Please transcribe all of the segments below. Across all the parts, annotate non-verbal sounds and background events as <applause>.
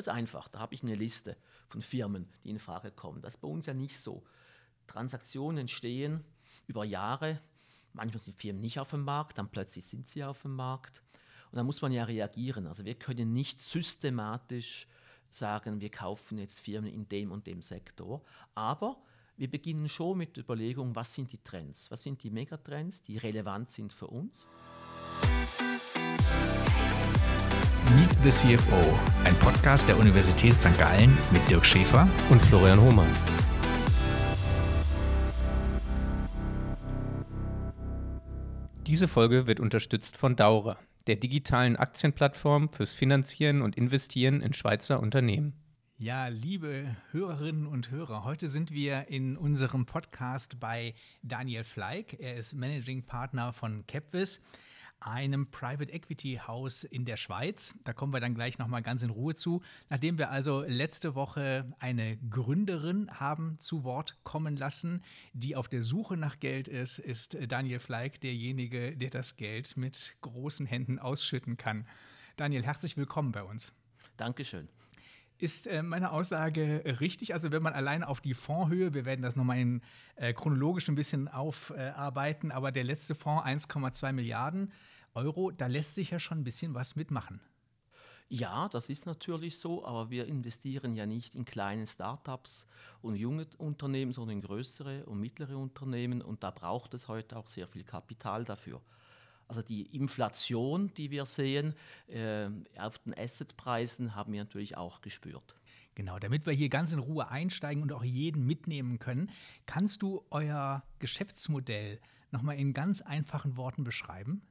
Das ist einfach. Da habe ich eine Liste von Firmen, die in Frage kommen. Das ist bei uns ja nicht so. Transaktionen entstehen über Jahre. Manchmal sind Firmen nicht auf dem Markt, dann plötzlich sind sie auf dem Markt. Und da muss man ja reagieren. Also wir können nicht systematisch sagen, wir kaufen jetzt Firmen in dem und dem Sektor. Aber wir beginnen schon mit der Überlegung, was sind die Trends? Was sind die Megatrends, die relevant sind für uns? The CFO, ein Podcast der Universität St. Gallen mit Dirk Schäfer und Florian Hohmann. Diese Folge wird unterstützt von Daura, der digitalen Aktienplattform fürs Finanzieren und Investieren in Schweizer Unternehmen. Ja, liebe Hörerinnen und Hörer, heute sind wir in unserem Podcast bei Daniel Fleig. Er ist Managing Partner von Capvis einem Private Equity Haus in der Schweiz. Da kommen wir dann gleich nochmal ganz in Ruhe zu. Nachdem wir also letzte Woche eine Gründerin haben zu Wort kommen lassen, die auf der Suche nach Geld ist, ist Daniel Fleig derjenige, der das Geld mit großen Händen ausschütten kann. Daniel, herzlich willkommen bei uns. Dankeschön. Ist äh, meine Aussage richtig? Also wenn man allein auf die Fondshöhe, wir werden das nochmal in, äh, chronologisch ein bisschen aufarbeiten, aber der letzte Fonds 1,2 Milliarden, Euro, da lässt sich ja schon ein bisschen was mitmachen. Ja, das ist natürlich so, aber wir investieren ja nicht in kleine Startups und junge Unternehmen, sondern in größere und mittlere Unternehmen und da braucht es heute auch sehr viel Kapital dafür. Also die Inflation, die wir sehen äh, auf den Assetpreisen, haben wir natürlich auch gespürt. Genau, damit wir hier ganz in Ruhe einsteigen und auch jeden mitnehmen können, kannst du euer Geschäftsmodell nochmal in ganz einfachen Worten beschreiben?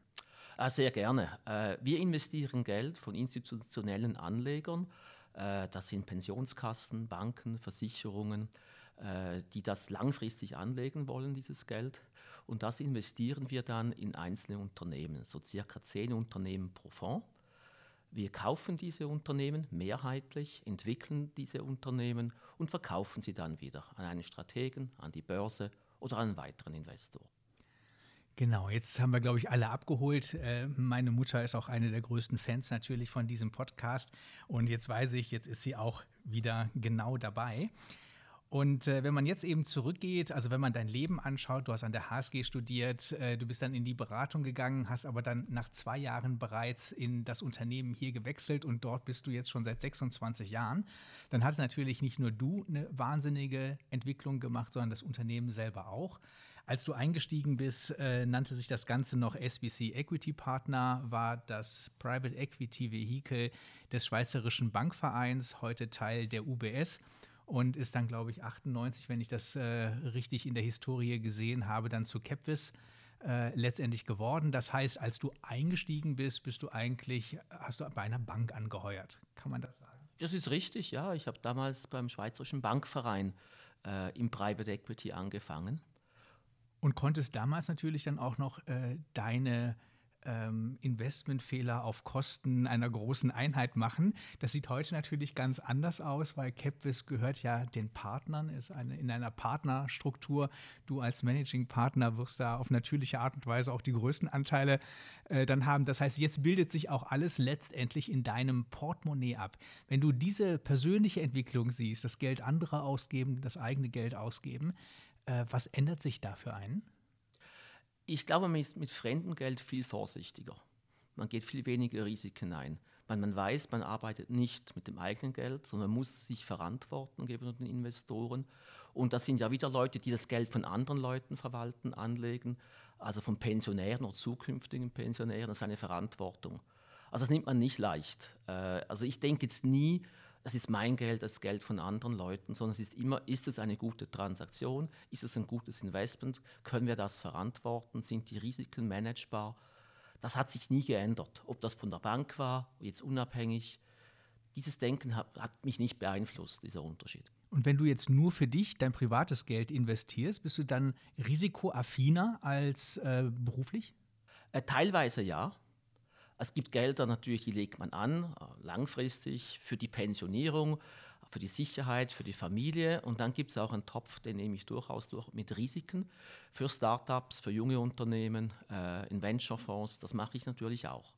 Ah, sehr gerne. Äh, wir investieren Geld von institutionellen Anlegern. Äh, das sind Pensionskassen, Banken, Versicherungen, äh, die das langfristig anlegen wollen, dieses Geld. Und das investieren wir dann in einzelne Unternehmen, so circa zehn Unternehmen pro Fonds. Wir kaufen diese Unternehmen mehrheitlich, entwickeln diese Unternehmen und verkaufen sie dann wieder an einen Strategen, an die Börse oder an einen weiteren Investor. Genau, jetzt haben wir, glaube ich, alle abgeholt. Äh, meine Mutter ist auch eine der größten Fans natürlich von diesem Podcast. Und jetzt weiß ich, jetzt ist sie auch wieder genau dabei. Und äh, wenn man jetzt eben zurückgeht, also wenn man dein Leben anschaut, du hast an der HSG studiert, äh, du bist dann in die Beratung gegangen, hast aber dann nach zwei Jahren bereits in das Unternehmen hier gewechselt und dort bist du jetzt schon seit 26 Jahren, dann hat natürlich nicht nur du eine wahnsinnige Entwicklung gemacht, sondern das Unternehmen selber auch. Als du eingestiegen bist, äh, nannte sich das Ganze noch SBC Equity Partner, war das Private Equity Vehikel des Schweizerischen Bankvereins, heute Teil der UBS und ist dann, glaube ich, 98, wenn ich das äh, richtig in der Historie gesehen habe, dann zu Capvis äh, letztendlich geworden. Das heißt, als du eingestiegen bist, bist du eigentlich, hast du bei einer Bank angeheuert. Kann man das sagen? Das ist richtig, ja. Ich habe damals beim Schweizerischen Bankverein äh, im Private Equity angefangen und konntest damals natürlich dann auch noch äh, deine ähm, Investmentfehler auf Kosten einer großen Einheit machen. Das sieht heute natürlich ganz anders aus, weil Capvis gehört ja den Partnern, ist eine, in einer Partnerstruktur. Du als Managing Partner wirst da auf natürliche Art und Weise auch die größten Anteile äh, dann haben. Das heißt, jetzt bildet sich auch alles letztendlich in deinem Portemonnaie ab. Wenn du diese persönliche Entwicklung siehst, das Geld anderer ausgeben, das eigene Geld ausgeben, äh, was ändert sich da für einen? Ich glaube, man ist mit fremdem Geld viel vorsichtiger. Man geht viel weniger Risiken ein. Man, man weiß, man arbeitet nicht mit dem eigenen Geld, sondern muss sich verantworten gegenüber den Investoren. Und das sind ja wieder Leute, die das Geld von anderen Leuten verwalten, anlegen, also von Pensionären oder zukünftigen Pensionären. Das ist eine Verantwortung. Also das nimmt man nicht leicht. Äh, also ich denke jetzt nie, das ist mein Geld, das Geld von anderen Leuten, sondern es ist immer, ist es eine gute Transaktion, ist es ein gutes Investment, können wir das verantworten, sind die Risiken managebar. Das hat sich nie geändert, ob das von der Bank war, jetzt unabhängig. Dieses Denken hat, hat mich nicht beeinflusst, dieser Unterschied. Und wenn du jetzt nur für dich dein privates Geld investierst, bist du dann risikoaffiner als äh, beruflich? Äh, teilweise ja. Es gibt Gelder natürlich, die legt man an, äh, langfristig für die Pensionierung, für die Sicherheit, für die Familie. Und dann gibt es auch einen Topf, den nehme ich durchaus durch mit Risiken für Startups, für junge Unternehmen, äh, in Venture-Fonds. Das mache ich natürlich auch.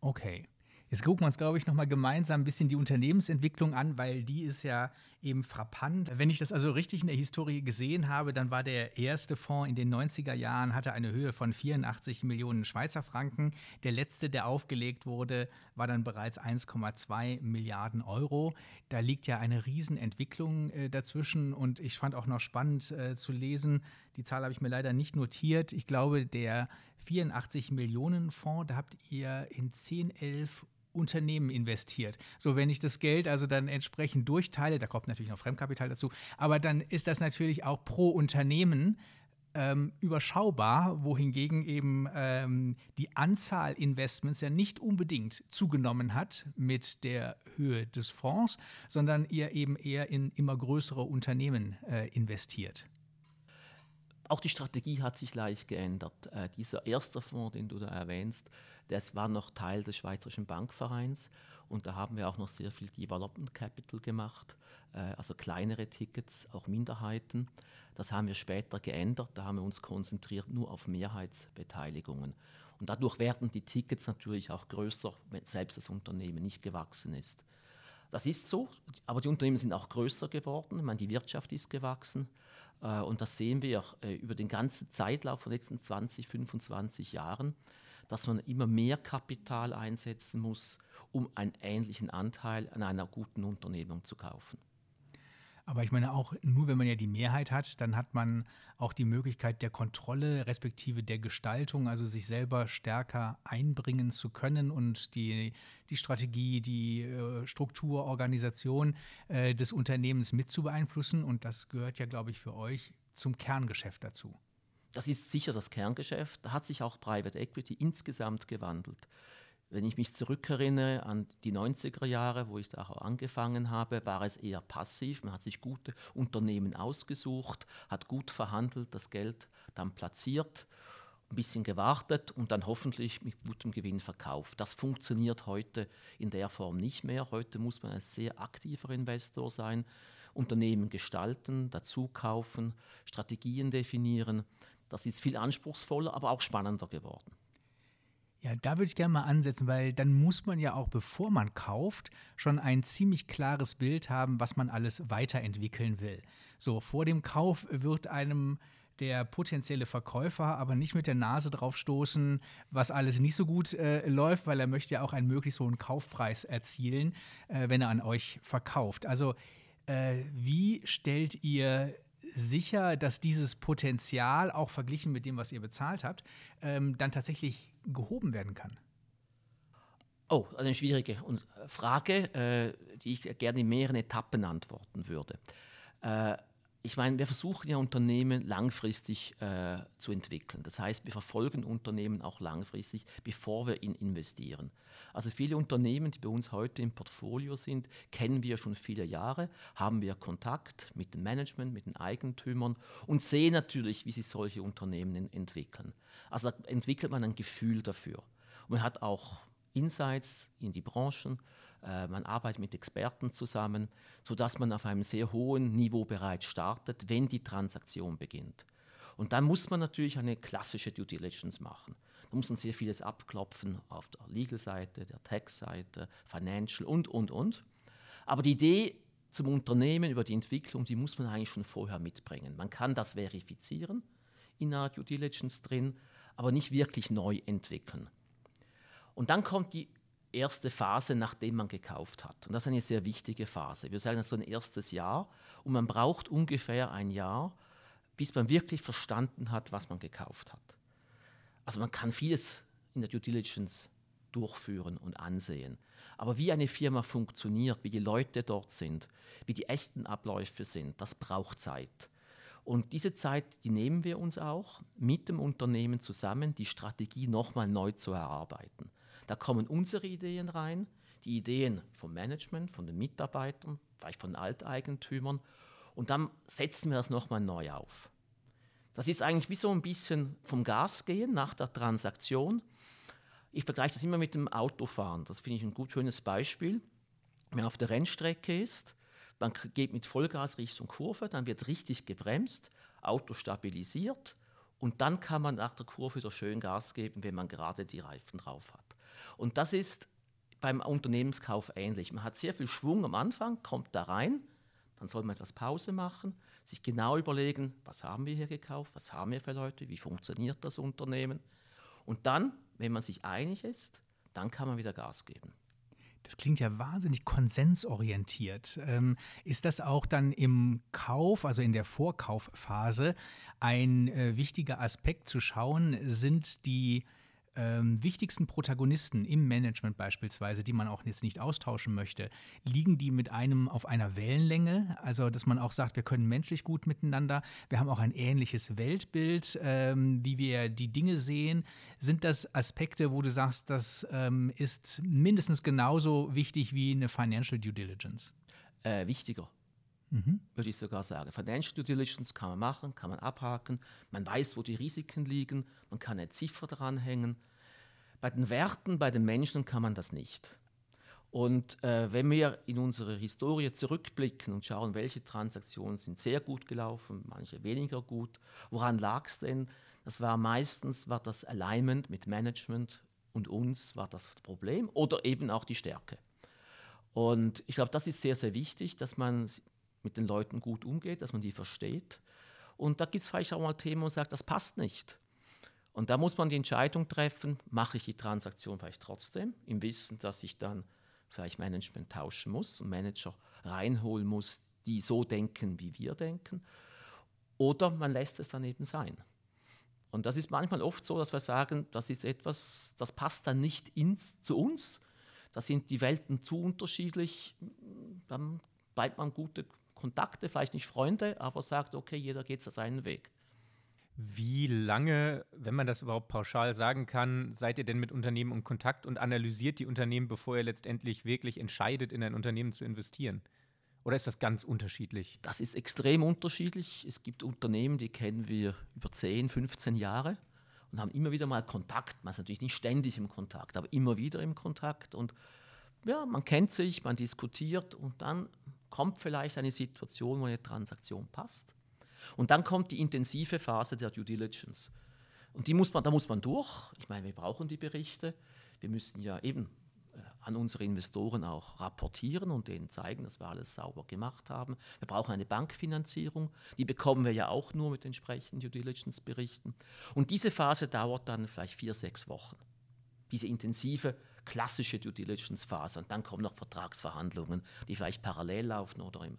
Okay. Jetzt gucken wir uns, glaube ich, nochmal gemeinsam ein bisschen die Unternehmensentwicklung an, weil die ist ja eben frappant. Wenn ich das also richtig in der Historie gesehen habe, dann war der erste Fonds in den 90er Jahren, hatte eine Höhe von 84 Millionen Schweizer Franken. Der letzte, der aufgelegt wurde, war dann bereits 1,2 Milliarden Euro. Da liegt ja eine Riesenentwicklung äh, dazwischen und ich fand auch noch spannend äh, zu lesen, die Zahl habe ich mir leider nicht notiert. Ich glaube, der 84 Millionen Fonds, da habt ihr in 10, 11 Unternehmen investiert. So, wenn ich das Geld also dann entsprechend durchteile, da kommt natürlich noch Fremdkapital dazu, aber dann ist das natürlich auch pro Unternehmen ähm, überschaubar, wohingegen eben ähm, die Anzahl Investments ja nicht unbedingt zugenommen hat mit der Höhe des Fonds, sondern ihr eben eher in immer größere Unternehmen äh, investiert. Auch die Strategie hat sich leicht geändert. Äh, dieser erste Fonds, den du da erwähnst, das war noch Teil des Schweizerischen Bankvereins und da haben wir auch noch sehr viel Development Capital gemacht, äh, also kleinere Tickets, auch Minderheiten. Das haben wir später geändert, da haben wir uns konzentriert nur auf Mehrheitsbeteiligungen. Und dadurch werden die Tickets natürlich auch größer, wenn selbst das Unternehmen nicht gewachsen ist. Das ist so, aber die Unternehmen sind auch größer geworden. Ich meine, die Wirtschaft ist gewachsen. Äh, und das sehen wir äh, über den ganzen Zeitlauf von den letzten 20, 25 Jahren dass man immer mehr Kapital einsetzen muss, um einen ähnlichen Anteil an einer guten Unternehmung zu kaufen. Aber ich meine auch, nur wenn man ja die Mehrheit hat, dann hat man auch die Möglichkeit der Kontrolle, respektive der Gestaltung, also sich selber stärker einbringen zu können und die, die Strategie, die äh, Struktur, Organisation äh, des Unternehmens mit zu beeinflussen. Und das gehört ja, glaube ich, für euch zum Kerngeschäft dazu. Das ist sicher das Kerngeschäft. Da hat sich auch Private Equity insgesamt gewandelt. Wenn ich mich zurückerinnere an die 90er Jahre, wo ich da auch angefangen habe, war es eher passiv. Man hat sich gute Unternehmen ausgesucht, hat gut verhandelt, das Geld dann platziert, ein bisschen gewartet und dann hoffentlich mit gutem Gewinn verkauft. Das funktioniert heute in der Form nicht mehr. Heute muss man ein sehr aktiver Investor sein, Unternehmen gestalten, dazu kaufen, Strategien definieren. Das ist viel anspruchsvoller, aber auch spannender geworden. Ja, da würde ich gerne mal ansetzen, weil dann muss man ja auch, bevor man kauft, schon ein ziemlich klares Bild haben, was man alles weiterentwickeln will. So, vor dem Kauf wird einem der potenzielle Verkäufer aber nicht mit der Nase drauf stoßen, was alles nicht so gut äh, läuft, weil er möchte ja auch einen möglichst hohen Kaufpreis erzielen, äh, wenn er an euch verkauft. Also äh, wie stellt ihr sicher, dass dieses Potenzial, auch verglichen mit dem, was ihr bezahlt habt, ähm, dann tatsächlich gehoben werden kann? Oh, also eine schwierige Frage, äh, die ich gerne in mehreren Etappen antworten würde. Äh, ich meine, wir versuchen ja Unternehmen langfristig äh, zu entwickeln. Das heißt, wir verfolgen Unternehmen auch langfristig, bevor wir in investieren. Also viele Unternehmen, die bei uns heute im Portfolio sind, kennen wir schon viele Jahre, haben wir Kontakt mit dem Management, mit den Eigentümern und sehen natürlich, wie sich solche Unternehmen entwickeln. Also da entwickelt man ein Gefühl dafür. Und man hat auch Insights in die Branchen äh, man arbeitet mit Experten zusammen, sodass man auf einem sehr hohen Niveau bereits startet, wenn die Transaktion beginnt. Und dann muss man natürlich eine klassische Due Diligence machen. Da muss man sehr vieles abklopfen auf der Legal-Seite, der Tax-Seite, Financial und, und, und. Aber die Idee zum Unternehmen über die Entwicklung, die muss man eigentlich schon vorher mitbringen. Man kann das verifizieren in einer Due Diligence drin, aber nicht wirklich neu entwickeln. Und dann kommt die erste Phase, nachdem man gekauft hat. Und das ist eine sehr wichtige Phase. Wir sagen, das ist so ein erstes Jahr und man braucht ungefähr ein Jahr, bis man wirklich verstanden hat, was man gekauft hat. Also man kann vieles in der Due Diligence durchführen und ansehen. Aber wie eine Firma funktioniert, wie die Leute dort sind, wie die echten Abläufe sind, das braucht Zeit. Und diese Zeit, die nehmen wir uns auch mit dem Unternehmen zusammen, die Strategie nochmal neu zu erarbeiten. Da kommen unsere Ideen rein, die Ideen vom Management, von den Mitarbeitern, vielleicht von Alteigentümern. Und dann setzen wir das nochmal neu auf. Das ist eigentlich wie so ein bisschen vom Gas gehen nach der Transaktion. Ich vergleiche das immer mit dem Autofahren. Das finde ich ein gut schönes Beispiel. Wenn man auf der Rennstrecke ist, man geht mit Vollgas Richtung Kurve, dann wird richtig gebremst, Auto stabilisiert und dann kann man nach der Kurve wieder schön Gas geben, wenn man gerade die Reifen drauf hat. Und das ist beim Unternehmenskauf ähnlich. Man hat sehr viel Schwung am Anfang, kommt da rein, dann soll man etwas Pause machen, sich genau überlegen, was haben wir hier gekauft, was haben wir für Leute, wie funktioniert das Unternehmen. Und dann, wenn man sich einig ist, dann kann man wieder Gas geben. Das klingt ja wahnsinnig konsensorientiert. Ähm, ist das auch dann im Kauf, also in der Vorkaufphase, ein äh, wichtiger Aspekt zu schauen? Sind die ähm, wichtigsten Protagonisten im Management beispielsweise, die man auch jetzt nicht austauschen möchte, liegen die mit einem auf einer Wellenlänge? Also, dass man auch sagt, wir können menschlich gut miteinander, wir haben auch ein ähnliches Weltbild, ähm, wie wir die Dinge sehen. Sind das Aspekte, wo du sagst, das ähm, ist mindestens genauso wichtig wie eine Financial Due Diligence? Äh, wichtiger. Mhm. Würde ich sogar sagen. Financial Due Diligence kann man machen, kann man abhaken. Man weiß, wo die Risiken liegen. Man kann eine Ziffer dranhängen. Bei den Werten, bei den Menschen kann man das nicht. Und äh, wenn wir in unsere Historie zurückblicken und schauen, welche Transaktionen sind sehr gut gelaufen, manche weniger gut, woran lag es denn? Das war meistens war das Alignment mit Management und uns war das Problem oder eben auch die Stärke. Und ich glaube, das ist sehr, sehr wichtig, dass man mit den Leuten gut umgeht, dass man die versteht. Und da gibt es vielleicht auch mal Themen, wo man sagt, das passt nicht. Und da muss man die Entscheidung treffen, mache ich die Transaktion vielleicht trotzdem, im Wissen, dass ich dann vielleicht Management tauschen muss und Manager reinholen muss, die so denken, wie wir denken. Oder man lässt es dann eben sein. Und das ist manchmal oft so, dass wir sagen, das ist etwas, das passt dann nicht ins, zu uns. Da sind die Welten zu unterschiedlich. Dann bleibt man gute Kontakte, vielleicht nicht Freunde, aber sagt, okay, jeder geht seinen Weg. Wie lange, wenn man das überhaupt pauschal sagen kann, seid ihr denn mit Unternehmen in Kontakt und analysiert die Unternehmen, bevor ihr letztendlich wirklich entscheidet, in ein Unternehmen zu investieren? Oder ist das ganz unterschiedlich? Das ist extrem unterschiedlich. Es gibt Unternehmen, die kennen wir über 10, 15 Jahre und haben immer wieder mal Kontakt. Man ist natürlich nicht ständig im Kontakt, aber immer wieder im Kontakt. Und ja, man kennt sich, man diskutiert und dann kommt vielleicht eine Situation, wo eine Transaktion passt. Und dann kommt die intensive Phase der Due Diligence. Und die muss man, da muss man durch. Ich meine, wir brauchen die Berichte. Wir müssen ja eben äh, an unsere Investoren auch rapportieren und denen zeigen, dass wir alles sauber gemacht haben. Wir brauchen eine Bankfinanzierung. Die bekommen wir ja auch nur mit entsprechenden Due Diligence-Berichten. Und diese Phase dauert dann vielleicht vier, sechs Wochen. Diese intensive klassische Due Diligence-Phase. Und dann kommen noch Vertragsverhandlungen, die vielleicht parallel laufen oder im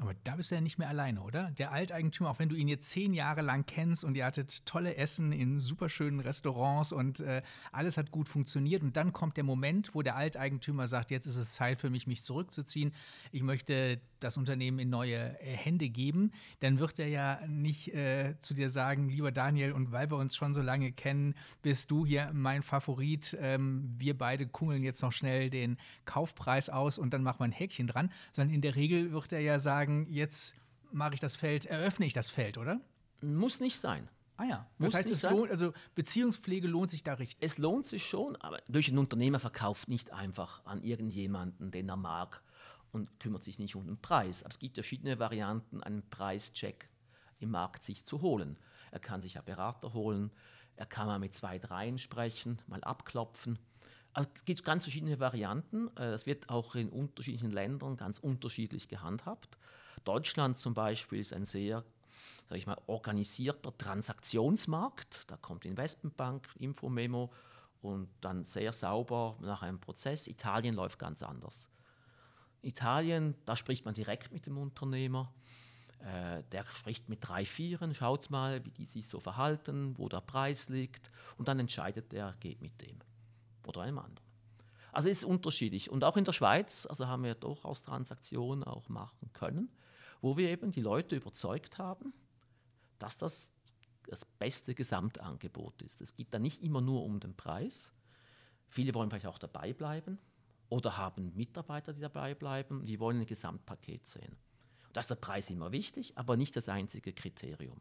aber da bist du ja nicht mehr alleine, oder? Der Alteigentümer, auch wenn du ihn jetzt zehn Jahre lang kennst und ihr hattet tolle Essen in superschönen Restaurants und äh, alles hat gut funktioniert. Und dann kommt der Moment, wo der Alteigentümer sagt, jetzt ist es Zeit für mich, mich zurückzuziehen. Ich möchte das Unternehmen in neue äh, Hände geben. Dann wird er ja nicht äh, zu dir sagen, lieber Daniel, und weil wir uns schon so lange kennen, bist du hier mein Favorit. Ähm, wir beide kungeln jetzt noch schnell den Kaufpreis aus und dann machen wir ein Häkchen dran. Sondern in der Regel wird er ja sagen, sagen, jetzt mache ich das Feld, eröffne ich das Feld, oder? Muss nicht sein. Ah ja, das Muss heißt, es lohnt, also Beziehungspflege lohnt sich da richtig. Es lohnt sich schon, aber durch ein Unternehmer verkauft nicht einfach an irgendjemanden, den er mag und kümmert sich nicht um den Preis. Aber es gibt verschiedene Varianten, einen Preischeck im Markt sich zu holen. Er kann sich ja Berater holen, er kann mal mit zwei, dreien sprechen, mal abklopfen. Also es gibt ganz verschiedene Varianten. Äh, das wird auch in unterschiedlichen Ländern ganz unterschiedlich gehandhabt. Deutschland zum Beispiel ist ein sehr sag ich mal, organisierter Transaktionsmarkt. Da kommt die Investmentbank, Infomemo und dann sehr sauber nach einem Prozess. Italien läuft ganz anders. Italien, da spricht man direkt mit dem Unternehmer. Äh, der spricht mit drei, vieren, schaut mal, wie die sich so verhalten, wo der Preis liegt und dann entscheidet er, geht mit dem oder einem anderen. Also es ist unterschiedlich. Und auch in der Schweiz, also haben wir durchaus Transaktionen auch machen können wo wir eben die Leute überzeugt haben, dass das das beste Gesamtangebot ist. Es geht da nicht immer nur um den Preis. Viele wollen vielleicht auch dabei bleiben oder haben Mitarbeiter, die dabei bleiben. Die wollen ein Gesamtpaket sehen. Da ist der Preis immer wichtig, aber nicht das einzige Kriterium.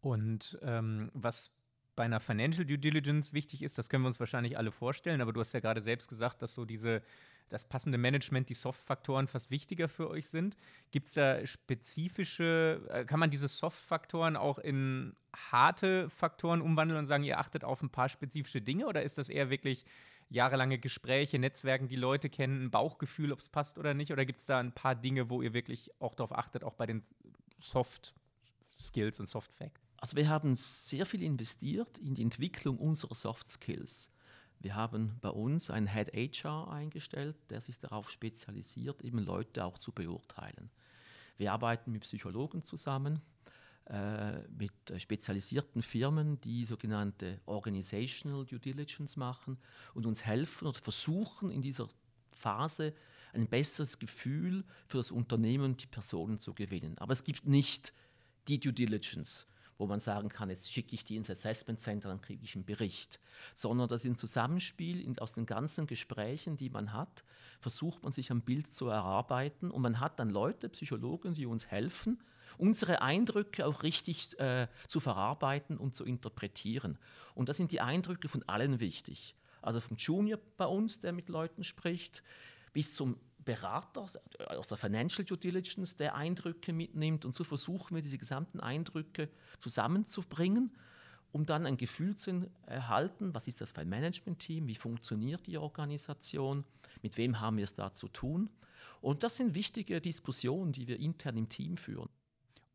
Und ähm, was bei einer Financial Due Diligence wichtig ist, das können wir uns wahrscheinlich alle vorstellen, aber du hast ja gerade selbst gesagt, dass so diese das passende Management, die Soft-Faktoren fast wichtiger für euch sind. Gibt es da spezifische, äh, kann man diese Soft-Faktoren auch in harte Faktoren umwandeln und sagen, ihr achtet auf ein paar spezifische Dinge oder ist das eher wirklich jahrelange Gespräche, Netzwerken, die Leute kennen, ein Bauchgefühl, ob es passt oder nicht? Oder gibt es da ein paar Dinge, wo ihr wirklich auch darauf achtet, auch bei den Soft Skills und Soft Facts? Also wir haben sehr viel investiert in die Entwicklung unserer Soft Skills. Wir haben bei uns einen Head HR eingestellt, der sich darauf spezialisiert, eben Leute auch zu beurteilen. Wir arbeiten mit Psychologen zusammen, äh, mit spezialisierten Firmen, die sogenannte Organizational Due Diligence machen und uns helfen oder versuchen in dieser Phase ein besseres Gefühl für das Unternehmen und die Personen zu gewinnen. Aber es gibt nicht die Due Diligence, wo man sagen kann, jetzt schicke ich die ins Assessment Center, dann kriege ich einen Bericht. Sondern das ist ein Zusammenspiel in, aus den ganzen Gesprächen, die man hat, versucht man sich ein Bild zu erarbeiten und man hat dann Leute, Psychologen, die uns helfen, unsere Eindrücke auch richtig äh, zu verarbeiten und zu interpretieren. Und da sind die Eindrücke von allen wichtig. Also vom Junior bei uns, der mit Leuten spricht, bis zum Berater aus der Financial Due Diligence, der Eindrücke mitnimmt. Und so versuchen wir, diese gesamten Eindrücke zusammenzubringen, um dann ein Gefühl zu erhalten, was ist das für ein Management-Team, wie funktioniert die Organisation, mit wem haben wir es da zu tun. Und das sind wichtige Diskussionen, die wir intern im Team führen.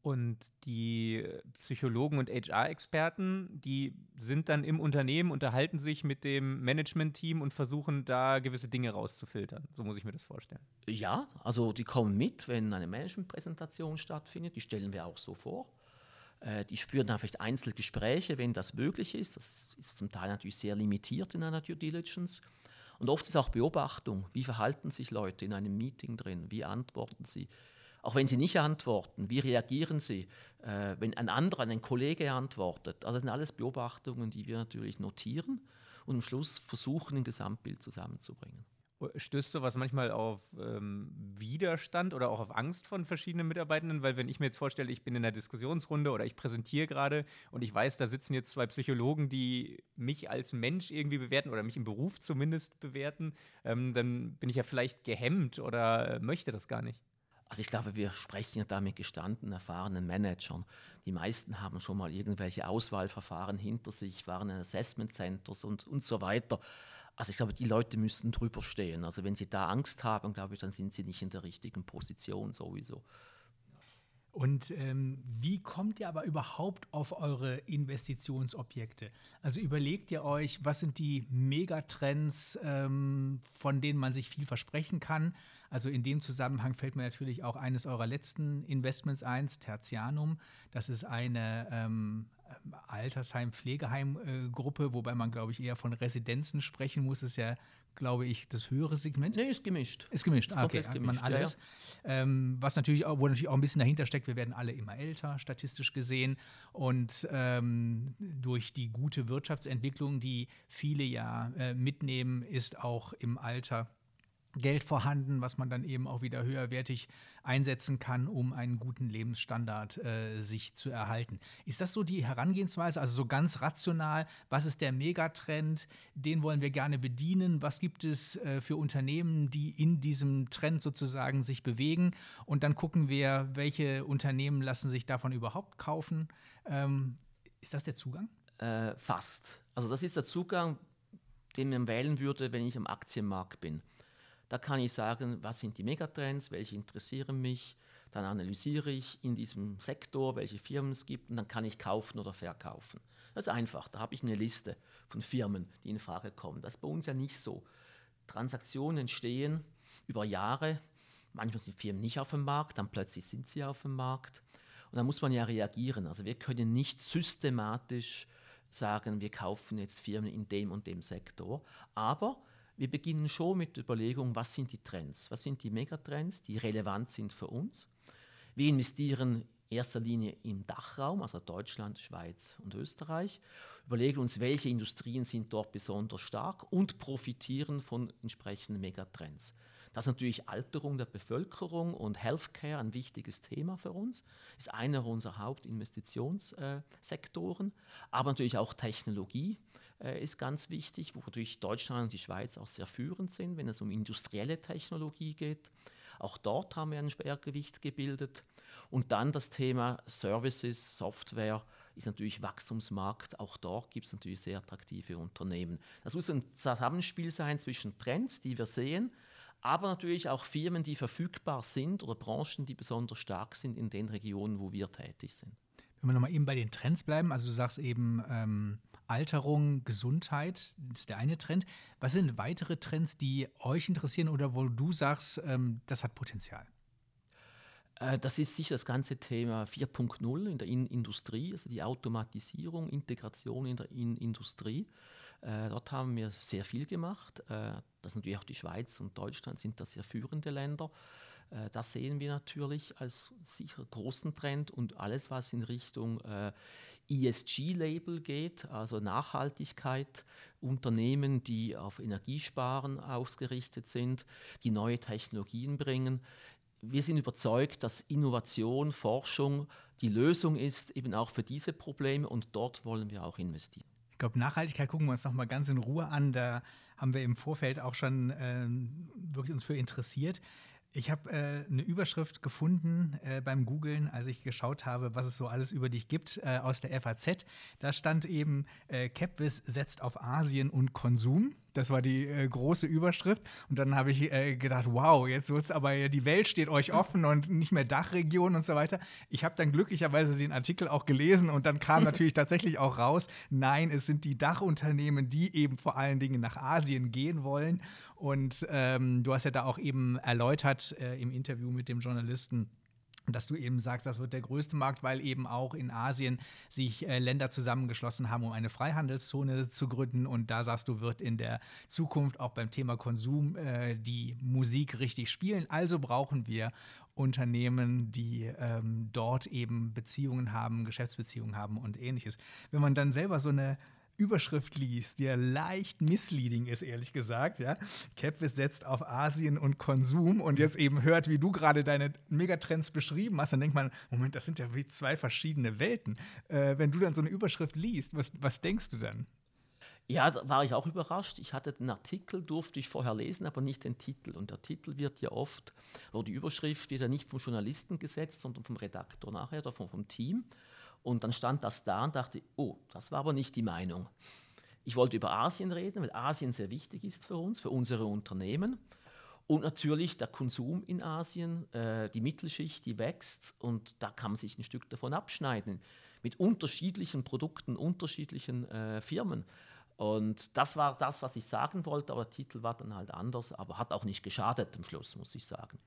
Und die Psychologen und HR-Experten, die sind dann im Unternehmen, unterhalten sich mit dem Management-Team und versuchen da gewisse Dinge rauszufiltern. So muss ich mir das vorstellen. Ja, also die kommen mit, wenn eine Management-Präsentation stattfindet. Die stellen wir auch so vor. Äh, die spüren dann vielleicht Einzelgespräche, wenn das möglich ist. Das ist zum Teil natürlich sehr limitiert in einer Due Diligence. Und oft ist auch Beobachtung. Wie verhalten sich Leute in einem Meeting drin? Wie antworten sie? Auch wenn sie nicht antworten, wie reagieren sie, äh, wenn ein anderer, ein Kollege antwortet. Also das sind alles Beobachtungen, die wir natürlich notieren und am Schluss versuchen, ein Gesamtbild zusammenzubringen. Stößt du was manchmal auf ähm, Widerstand oder auch auf Angst von verschiedenen Mitarbeitenden? Weil wenn ich mir jetzt vorstelle, ich bin in einer Diskussionsrunde oder ich präsentiere gerade und ich weiß, da sitzen jetzt zwei Psychologen, die mich als Mensch irgendwie bewerten oder mich im Beruf zumindest bewerten, ähm, dann bin ich ja vielleicht gehemmt oder äh, möchte das gar nicht. Also ich glaube, wir sprechen ja da mit gestandenen, erfahrenen Managern. Die meisten haben schon mal irgendwelche Auswahlverfahren hinter sich, waren in Assessment Centers und, und so weiter. Also ich glaube, die Leute müssten drüber stehen. Also wenn sie da Angst haben, glaube ich, dann sind sie nicht in der richtigen Position sowieso. Und ähm, wie kommt ihr aber überhaupt auf eure Investitionsobjekte? Also überlegt ihr euch, was sind die Megatrends, ähm, von denen man sich viel versprechen kann? Also in dem Zusammenhang fällt mir natürlich auch eines eurer letzten Investments ein, Tertianum. Das ist eine ähm, Altersheim-Pflegeheim-Gruppe, wobei man, glaube ich, eher von Residenzen sprechen muss. Das ist ja, glaube ich, das höhere Segment. Nee, ist gemischt. Ist gemischt, ist ah, okay. Gemischt. Man alles. Ja, ja. Ähm, was natürlich auch, wo natürlich auch ein bisschen dahinter steckt, wir werden alle immer älter, statistisch gesehen. Und ähm, durch die gute Wirtschaftsentwicklung, die viele ja äh, mitnehmen, ist auch im Alter Geld vorhanden, was man dann eben auch wieder höherwertig einsetzen kann, um einen guten Lebensstandard äh, sich zu erhalten. Ist das so die Herangehensweise, also so ganz rational, was ist der Megatrend, den wollen wir gerne bedienen, was gibt es äh, für Unternehmen, die in diesem Trend sozusagen sich bewegen und dann gucken wir, welche Unternehmen lassen sich davon überhaupt kaufen. Ähm, ist das der Zugang? Äh, fast. Also das ist der Zugang, den man wählen würde, wenn ich am Aktienmarkt bin. Da kann ich sagen, was sind die Megatrends, welche interessieren mich. Dann analysiere ich in diesem Sektor, welche Firmen es gibt und dann kann ich kaufen oder verkaufen. Das ist einfach. Da habe ich eine Liste von Firmen, die in Frage kommen. Das ist bei uns ja nicht so. Transaktionen entstehen über Jahre. Manchmal sind Firmen nicht auf dem Markt, dann plötzlich sind sie auf dem Markt. Und da muss man ja reagieren. Also wir können nicht systematisch sagen, wir kaufen jetzt Firmen in dem und dem Sektor. Aber wir beginnen schon mit der Überlegung, was sind die Trends, was sind die Megatrends, die relevant sind für uns. Wir investieren in erster Linie im Dachraum, also Deutschland, Schweiz und Österreich, überlegen uns, welche Industrien sind dort besonders stark und profitieren von entsprechenden Megatrends. Das ist natürlich Alterung der Bevölkerung und Healthcare ein wichtiges Thema für uns, ist einer unserer Hauptinvestitionssektoren, aber natürlich auch Technologie äh, ist ganz wichtig, wodurch Deutschland und die Schweiz auch sehr führend sind, wenn es um industrielle Technologie geht. Auch dort haben wir ein Schwergewicht gebildet. Und dann das Thema Services, Software ist natürlich Wachstumsmarkt. Auch dort gibt es natürlich sehr attraktive Unternehmen. Das muss ein Zusammenspiel sein zwischen Trends, die wir sehen, aber natürlich auch Firmen, die verfügbar sind oder Branchen, die besonders stark sind in den Regionen, wo wir tätig sind. Wenn wir nochmal eben bei den Trends bleiben, also du sagst eben ähm, Alterung, Gesundheit ist der eine Trend. Was sind weitere Trends, die euch interessieren oder wo du sagst, ähm, das hat Potenzial? Äh, das ist sicher das ganze Thema 4.0 in der in Industrie, also die Automatisierung, Integration in der in Industrie. Äh, dort haben wir sehr viel gemacht. Äh, das natürlich auch die Schweiz und Deutschland sind da sehr führende Länder. Äh, das sehen wir natürlich als sicher großen Trend und alles, was in Richtung äh, ESG-Label geht, also Nachhaltigkeit, Unternehmen, die auf Energiesparen ausgerichtet sind, die neue Technologien bringen. Wir sind überzeugt, dass Innovation, Forschung die Lösung ist, eben auch für diese Probleme und dort wollen wir auch investieren. Ich glaube, Nachhaltigkeit gucken wir uns noch mal ganz in Ruhe an. Da haben wir im Vorfeld auch schon äh, wirklich uns für interessiert. Ich habe äh, eine Überschrift gefunden äh, beim Googlen, als ich geschaut habe, was es so alles über dich gibt, äh, aus der FAZ. Da stand eben, äh, Capvis setzt auf Asien und Konsum. Das war die äh, große Überschrift. Und dann habe ich äh, gedacht, wow, jetzt wird's aber die Welt steht euch offen und nicht mehr Dachregion und so weiter. Ich habe dann glücklicherweise den Artikel auch gelesen und dann kam <laughs> natürlich tatsächlich auch raus, nein, es sind die Dachunternehmen, die eben vor allen Dingen nach Asien gehen wollen. Und ähm, du hast ja da auch eben erläutert äh, im Interview mit dem Journalisten, dass du eben sagst, das wird der größte Markt, weil eben auch in Asien sich äh, Länder zusammengeschlossen haben, um eine Freihandelszone zu gründen. Und da sagst du, wird in der Zukunft auch beim Thema Konsum äh, die Musik richtig spielen. Also brauchen wir Unternehmen, die ähm, dort eben Beziehungen haben, Geschäftsbeziehungen haben und ähnliches. Wenn man dann selber so eine Überschrift liest, die ja leicht misleading ist, ehrlich gesagt, ja. Capvis setzt auf Asien und Konsum und jetzt eben hört, wie du gerade deine Megatrends beschrieben hast, dann denkt man, Moment, das sind ja wie zwei verschiedene Welten. Äh, wenn du dann so eine Überschrift liest, was, was denkst du dann? Ja, da war ich auch überrascht. Ich hatte den Artikel, durfte ich vorher lesen, aber nicht den Titel. Und der Titel wird ja oft, oder die Überschrift wird ja nicht vom Journalisten gesetzt, sondern vom Redaktor nachher oder vom, vom Team. Und dann stand das da und dachte, oh, das war aber nicht die Meinung. Ich wollte über Asien reden, weil Asien sehr wichtig ist für uns, für unsere Unternehmen. Und natürlich der Konsum in Asien, äh, die Mittelschicht, die wächst und da kann man sich ein Stück davon abschneiden. Mit unterschiedlichen Produkten, unterschiedlichen äh, Firmen. Und das war das, was ich sagen wollte, aber der Titel war dann halt anders, aber hat auch nicht geschadet am Schluss, muss ich sagen.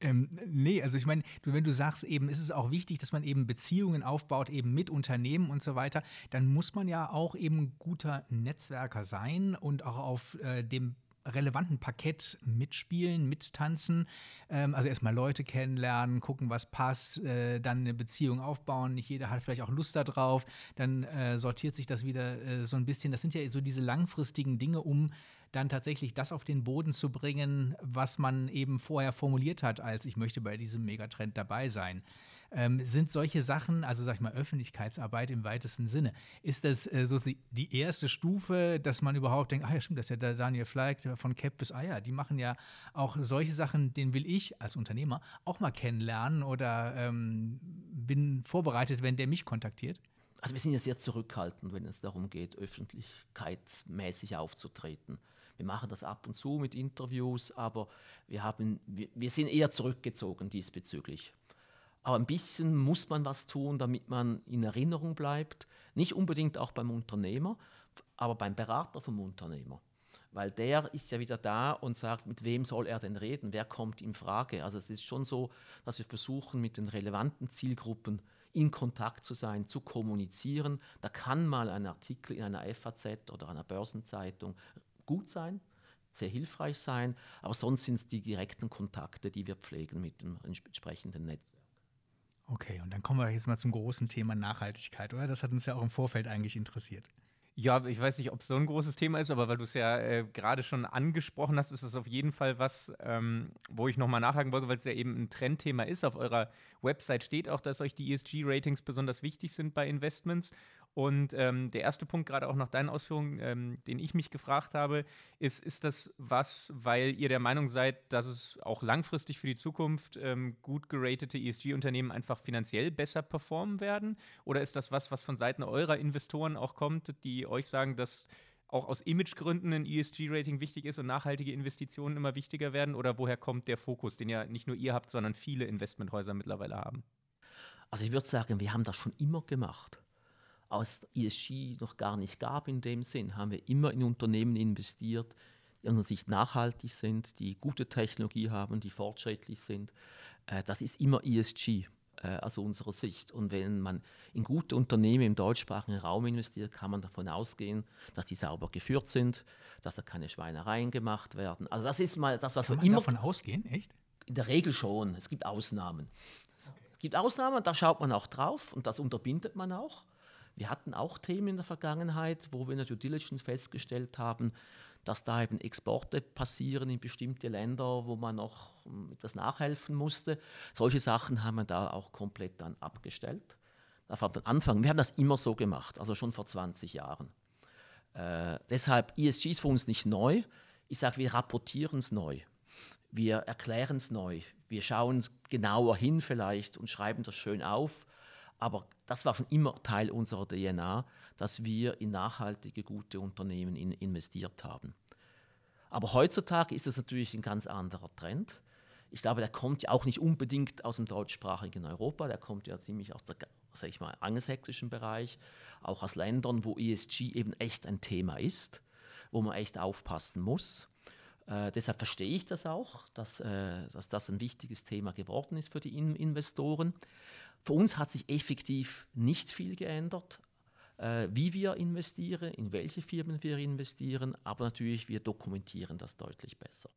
Ähm, nee, also ich meine, wenn du sagst, eben ist es auch wichtig, dass man eben Beziehungen aufbaut, eben mit Unternehmen und so weiter, dann muss man ja auch eben guter Netzwerker sein und auch auf äh, dem relevanten Parkett mitspielen, mittanzen. Ähm, also erstmal Leute kennenlernen, gucken, was passt, äh, dann eine Beziehung aufbauen. Nicht jeder hat vielleicht auch Lust darauf. Dann äh, sortiert sich das wieder äh, so ein bisschen. Das sind ja so diese langfristigen Dinge, um dann tatsächlich das auf den Boden zu bringen, was man eben vorher formuliert hat, als ich möchte bei diesem Megatrend dabei sein. Ähm, sind solche Sachen, also sag ich mal Öffentlichkeitsarbeit im weitesten Sinne, ist das äh, so die, die, erste Stufe, dass man überhaupt denkt, ah ja stimmt, das ist ja der Daniel Fleig von Cap bis Eier, die machen ja auch solche Sachen, den will ich als Unternehmer auch mal kennenlernen oder ähm, bin vorbereitet, wenn der mich kontaktiert? Also wir sind ja sehr zurückhaltend, wenn es darum geht, öffentlichkeitsmäßig aufzutreten. Wir machen das ab und zu mit Interviews, aber wir, haben, wir, wir sind eher zurückgezogen diesbezüglich. Aber ein bisschen muss man was tun, damit man in Erinnerung bleibt. Nicht unbedingt auch beim Unternehmer, aber beim Berater vom Unternehmer. Weil der ist ja wieder da und sagt, mit wem soll er denn reden, wer kommt in Frage. Also es ist schon so, dass wir versuchen, mit den relevanten Zielgruppen in Kontakt zu sein, zu kommunizieren. Da kann mal ein Artikel in einer FAZ oder einer Börsenzeitung gut sein, sehr hilfreich sein, aber sonst sind es die direkten Kontakte, die wir pflegen mit dem entsprechenden Netzwerk. Okay, und dann kommen wir jetzt mal zum großen Thema Nachhaltigkeit, oder? Das hat uns ja auch im Vorfeld eigentlich interessiert. Ja, ich weiß nicht, ob es so ein großes Thema ist, aber weil du es ja äh, gerade schon angesprochen hast, ist es auf jeden Fall was, ähm, wo ich nochmal nachhaken wollte, weil es ja eben ein Trendthema ist. Auf eurer Website steht auch, dass euch die ESG-Ratings besonders wichtig sind bei Investments. Und ähm, der erste Punkt, gerade auch nach deinen Ausführungen, ähm, den ich mich gefragt habe, ist, ist das was, weil ihr der Meinung seid, dass es auch langfristig für die Zukunft ähm, gut geratete ESG-Unternehmen einfach finanziell besser performen werden? Oder ist das was, was von Seiten eurer Investoren auch kommt, die euch sagen, dass auch aus Imagegründen ein ESG-Rating wichtig ist und nachhaltige Investitionen immer wichtiger werden? Oder woher kommt der Fokus, den ja nicht nur ihr habt, sondern viele Investmenthäuser mittlerweile haben? Also ich würde sagen, wir haben das schon immer gemacht aus ESG noch gar nicht gab in dem Sinn, haben wir immer in Unternehmen investiert, die aus unserer Sicht nachhaltig sind, die gute Technologie haben, die fortschrittlich sind. Äh, das ist immer ESG äh, aus unserer Sicht. Und wenn man in gute Unternehmen im deutschsprachigen Raum investiert, kann man davon ausgehen, dass die sauber geführt sind, dass da keine Schweinereien gemacht werden. Also das ist mal das, was kann wir man immer davon ausgehen, echt? In der Regel schon. Es gibt Ausnahmen. Okay. Es gibt Ausnahmen, da schaut man auch drauf und das unterbindet man auch. Wir hatten auch Themen in der Vergangenheit, wo wir in der Due Diligence festgestellt haben, dass da eben Exporte passieren in bestimmte Länder, wo man noch hm, etwas nachhelfen musste. Solche Sachen haben wir da auch komplett dann abgestellt. Da Anfang, wir haben das immer so gemacht, also schon vor 20 Jahren. Äh, deshalb, ESG ist für uns nicht neu. Ich sage, wir rapportieren es neu. Wir erklären es neu. Wir schauen genauer hin vielleicht und schreiben das schön auf. Aber das war schon immer Teil unserer DNA, dass wir in nachhaltige, gute Unternehmen in, investiert haben. Aber heutzutage ist es natürlich ein ganz anderer Trend. Ich glaube, der kommt ja auch nicht unbedingt aus dem deutschsprachigen Europa, der kommt ja ziemlich aus der sag ich mal, angelsächsischen Bereich, auch aus Ländern, wo ESG eben echt ein Thema ist, wo man echt aufpassen muss. Äh, deshalb verstehe ich das auch, dass, äh, dass das ein wichtiges Thema geworden ist für die in Investoren. Für uns hat sich effektiv nicht viel geändert, äh, wie wir investieren, in welche Firmen wir investieren, aber natürlich wir dokumentieren das deutlich besser.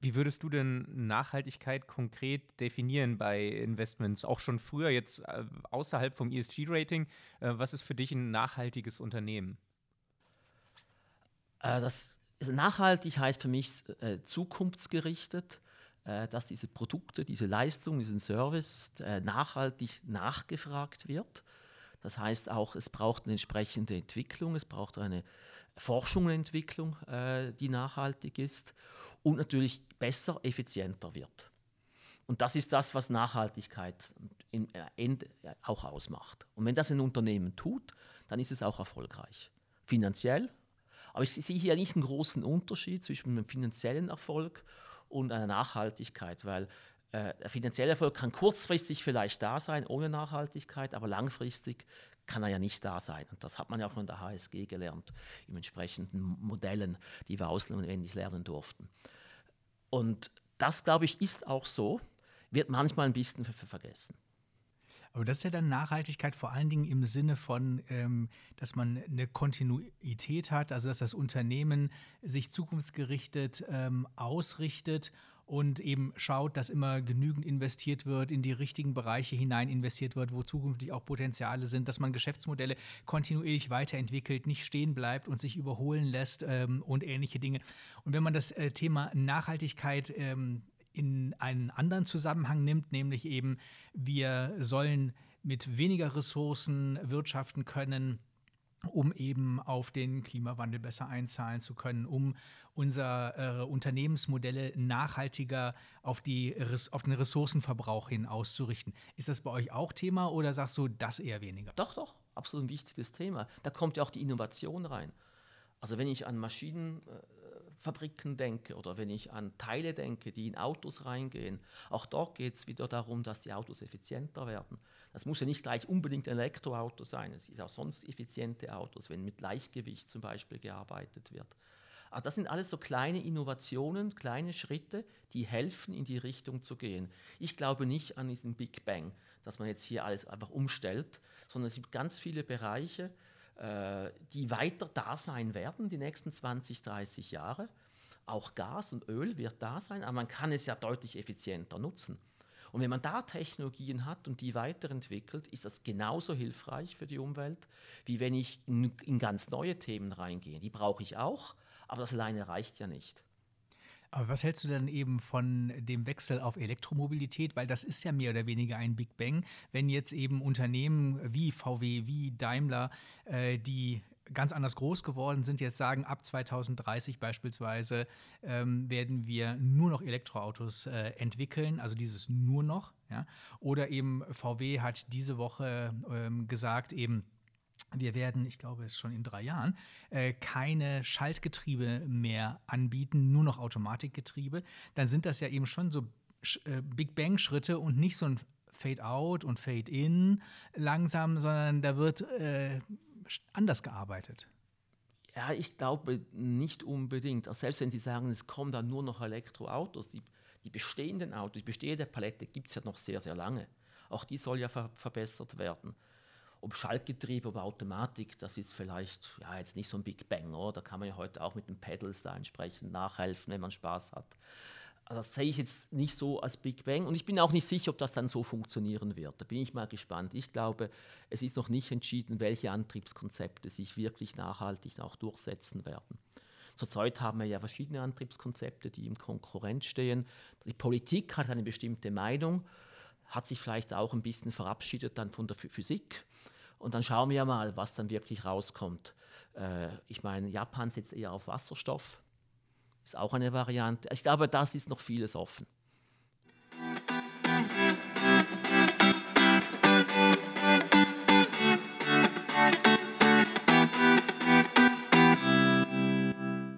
Wie, würdest du denn Nachhaltigkeit konkret definieren bei Investments? Auch schon früher, jetzt äh, außerhalb vom ESG-Rating. Äh, was ist für dich ein nachhaltiges Unternehmen? Das nachhaltig heißt für mich zukunftsgerichtet dass diese Produkte, diese Leistung, diesen Service äh, nachhaltig nachgefragt wird. Das heißt auch, es braucht eine entsprechende Entwicklung, es braucht eine Forschung und Entwicklung, äh, die nachhaltig ist und natürlich besser, effizienter wird. Und das ist das, was Nachhaltigkeit im Ende auch ausmacht. Und wenn das ein Unternehmen tut, dann ist es auch erfolgreich. Finanziell. Aber ich sehe hier nicht einen großen Unterschied zwischen einem finanziellen Erfolg und einer Nachhaltigkeit, weil äh, der finanzielle Erfolg kann kurzfristig vielleicht da sein, ohne Nachhaltigkeit, aber langfristig kann er ja nicht da sein. Und das hat man ja auch in der HSG gelernt, in entsprechenden Modellen, die wir auswendig lernen durften. Und das, glaube ich, ist auch so, wird manchmal ein bisschen vergessen. Aber das ist ja dann Nachhaltigkeit vor allen Dingen im Sinne von, ähm, dass man eine Kontinuität hat, also dass das Unternehmen sich zukunftsgerichtet ähm, ausrichtet und eben schaut, dass immer genügend investiert wird, in die richtigen Bereiche hinein investiert wird, wo zukünftig auch Potenziale sind, dass man Geschäftsmodelle kontinuierlich weiterentwickelt, nicht stehen bleibt und sich überholen lässt ähm, und ähnliche Dinge. Und wenn man das äh, Thema Nachhaltigkeit ähm, in einen anderen Zusammenhang nimmt, nämlich eben wir sollen mit weniger Ressourcen wirtschaften können, um eben auf den Klimawandel besser einzahlen zu können, um unsere äh, Unternehmensmodelle nachhaltiger auf, die, auf den Ressourcenverbrauch hin auszurichten. Ist das bei euch auch Thema oder sagst du das eher weniger? Doch, doch, absolut ein wichtiges Thema. Da kommt ja auch die Innovation rein. Also wenn ich an Maschinen äh, Fabriken denke oder wenn ich an Teile denke, die in Autos reingehen, auch dort geht es wieder darum, dass die Autos effizienter werden. Das muss ja nicht gleich unbedingt ein Elektroauto sein, es sind auch sonst effiziente Autos, wenn mit Leichtgewicht zum Beispiel gearbeitet wird. Aber das sind alles so kleine Innovationen, kleine Schritte, die helfen, in die Richtung zu gehen. Ich glaube nicht an diesen Big Bang, dass man jetzt hier alles einfach umstellt, sondern es gibt ganz viele Bereiche, die weiter da sein werden, die nächsten 20, 30 Jahre. Auch Gas und Öl wird da sein, aber man kann es ja deutlich effizienter nutzen. Und wenn man da Technologien hat und die weiterentwickelt, ist das genauso hilfreich für die Umwelt, wie wenn ich in, in ganz neue Themen reingehe. Die brauche ich auch, aber das alleine reicht ja nicht. Aber was hältst du denn eben von dem Wechsel auf Elektromobilität? Weil das ist ja mehr oder weniger ein Big Bang, wenn jetzt eben Unternehmen wie VW, wie Daimler, äh, die ganz anders groß geworden sind, jetzt sagen, ab 2030 beispielsweise ähm, werden wir nur noch Elektroautos äh, entwickeln, also dieses nur noch. Ja? Oder eben VW hat diese Woche ähm, gesagt, eben, wir werden, ich glaube, schon in drei Jahren, äh, keine Schaltgetriebe mehr anbieten, nur noch Automatikgetriebe, dann sind das ja eben schon so äh, Big Bang-Schritte und nicht so ein Fade-out und Fade-in langsam, sondern da wird äh, anders gearbeitet. Ja, ich glaube nicht unbedingt. Also selbst wenn Sie sagen, es kommen dann nur noch Elektroautos, die, die bestehenden Autos, die bestehende Palette gibt es ja noch sehr, sehr lange. Auch die soll ja ver verbessert werden ob Schaltgetriebe, ob Automatik, das ist vielleicht ja, jetzt nicht so ein Big Bang. Oder? Da kann man ja heute auch mit den Pedals da entsprechend nachhelfen, wenn man Spaß hat. Also das sehe ich jetzt nicht so als Big Bang und ich bin auch nicht sicher, ob das dann so funktionieren wird. Da bin ich mal gespannt. Ich glaube, es ist noch nicht entschieden, welche Antriebskonzepte sich wirklich nachhaltig auch durchsetzen werden. Zurzeit haben wir ja verschiedene Antriebskonzepte, die im Konkurrenz stehen. Die Politik hat eine bestimmte Meinung, hat sich vielleicht auch ein bisschen verabschiedet dann von der Physik und dann schauen wir mal, was dann wirklich rauskommt. Äh, ich meine, Japan setzt eher auf Wasserstoff. Ist auch eine Variante. Ich glaube, das ist noch vieles offen.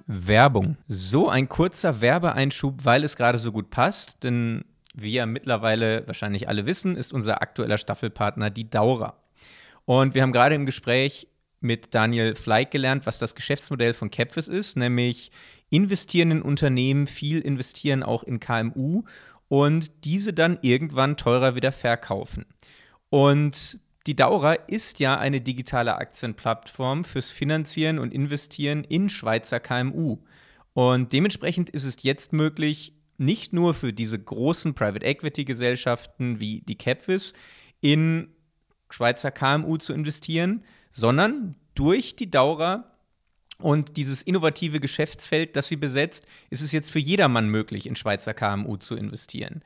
Werbung. So ein kurzer Werbeeinschub, weil es gerade so gut passt, denn wie ja mittlerweile wahrscheinlich alle wissen, ist unser aktueller Staffelpartner die Daura. Und wir haben gerade im Gespräch mit Daniel Fleig gelernt, was das Geschäftsmodell von Capvis ist, nämlich investieren in Unternehmen, viel investieren auch in KMU und diese dann irgendwann teurer wieder verkaufen. Und die Daura ist ja eine digitale Aktienplattform fürs Finanzieren und Investieren in Schweizer KMU. Und dementsprechend ist es jetzt möglich, nicht nur für diese großen Private Equity Gesellschaften wie die Capvis in Schweizer KMU zu investieren, sondern durch die Dauer und dieses innovative Geschäftsfeld, das sie besetzt, ist es jetzt für jedermann möglich, in Schweizer KMU zu investieren.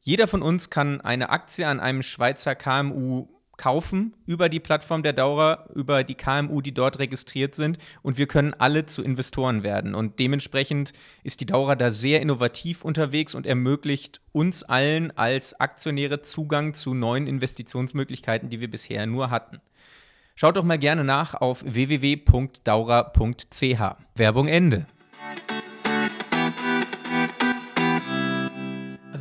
Jeder von uns kann eine Aktie an einem Schweizer KMU kaufen über die Plattform der Dauer, über die KMU, die dort registriert sind. Und wir können alle zu Investoren werden. Und dementsprechend ist die Dauer da sehr innovativ unterwegs und ermöglicht uns allen als Aktionäre Zugang zu neuen Investitionsmöglichkeiten, die wir bisher nur hatten. Schaut doch mal gerne nach auf www.daura.ch. Werbung Ende.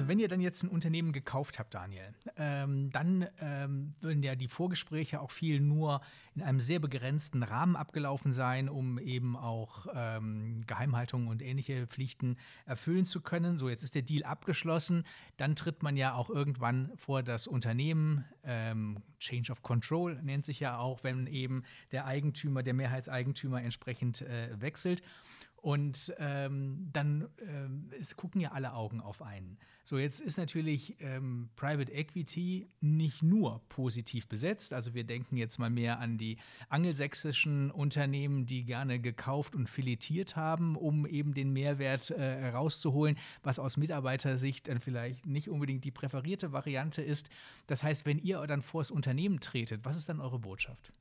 Wenn ihr dann jetzt ein Unternehmen gekauft habt, Daniel, ähm, dann ähm, würden ja die Vorgespräche auch viel nur in einem sehr begrenzten Rahmen abgelaufen sein, um eben auch ähm, Geheimhaltung und ähnliche Pflichten erfüllen zu können. So, jetzt ist der Deal abgeschlossen. Dann tritt man ja auch irgendwann vor das Unternehmen. Ähm, Change of Control nennt sich ja auch, wenn eben der Eigentümer, der Mehrheitseigentümer entsprechend äh, wechselt. Und ähm, dann ähm, es gucken ja alle Augen auf einen. So, jetzt ist natürlich ähm, Private Equity nicht nur positiv besetzt. Also wir denken jetzt mal mehr an die angelsächsischen Unternehmen, die gerne gekauft und filetiert haben, um eben den Mehrwert äh, herauszuholen, was aus Mitarbeitersicht dann vielleicht nicht unbedingt die präferierte Variante ist. Das heißt, wenn ihr dann vors Unternehmen tretet, was ist dann eure Botschaft?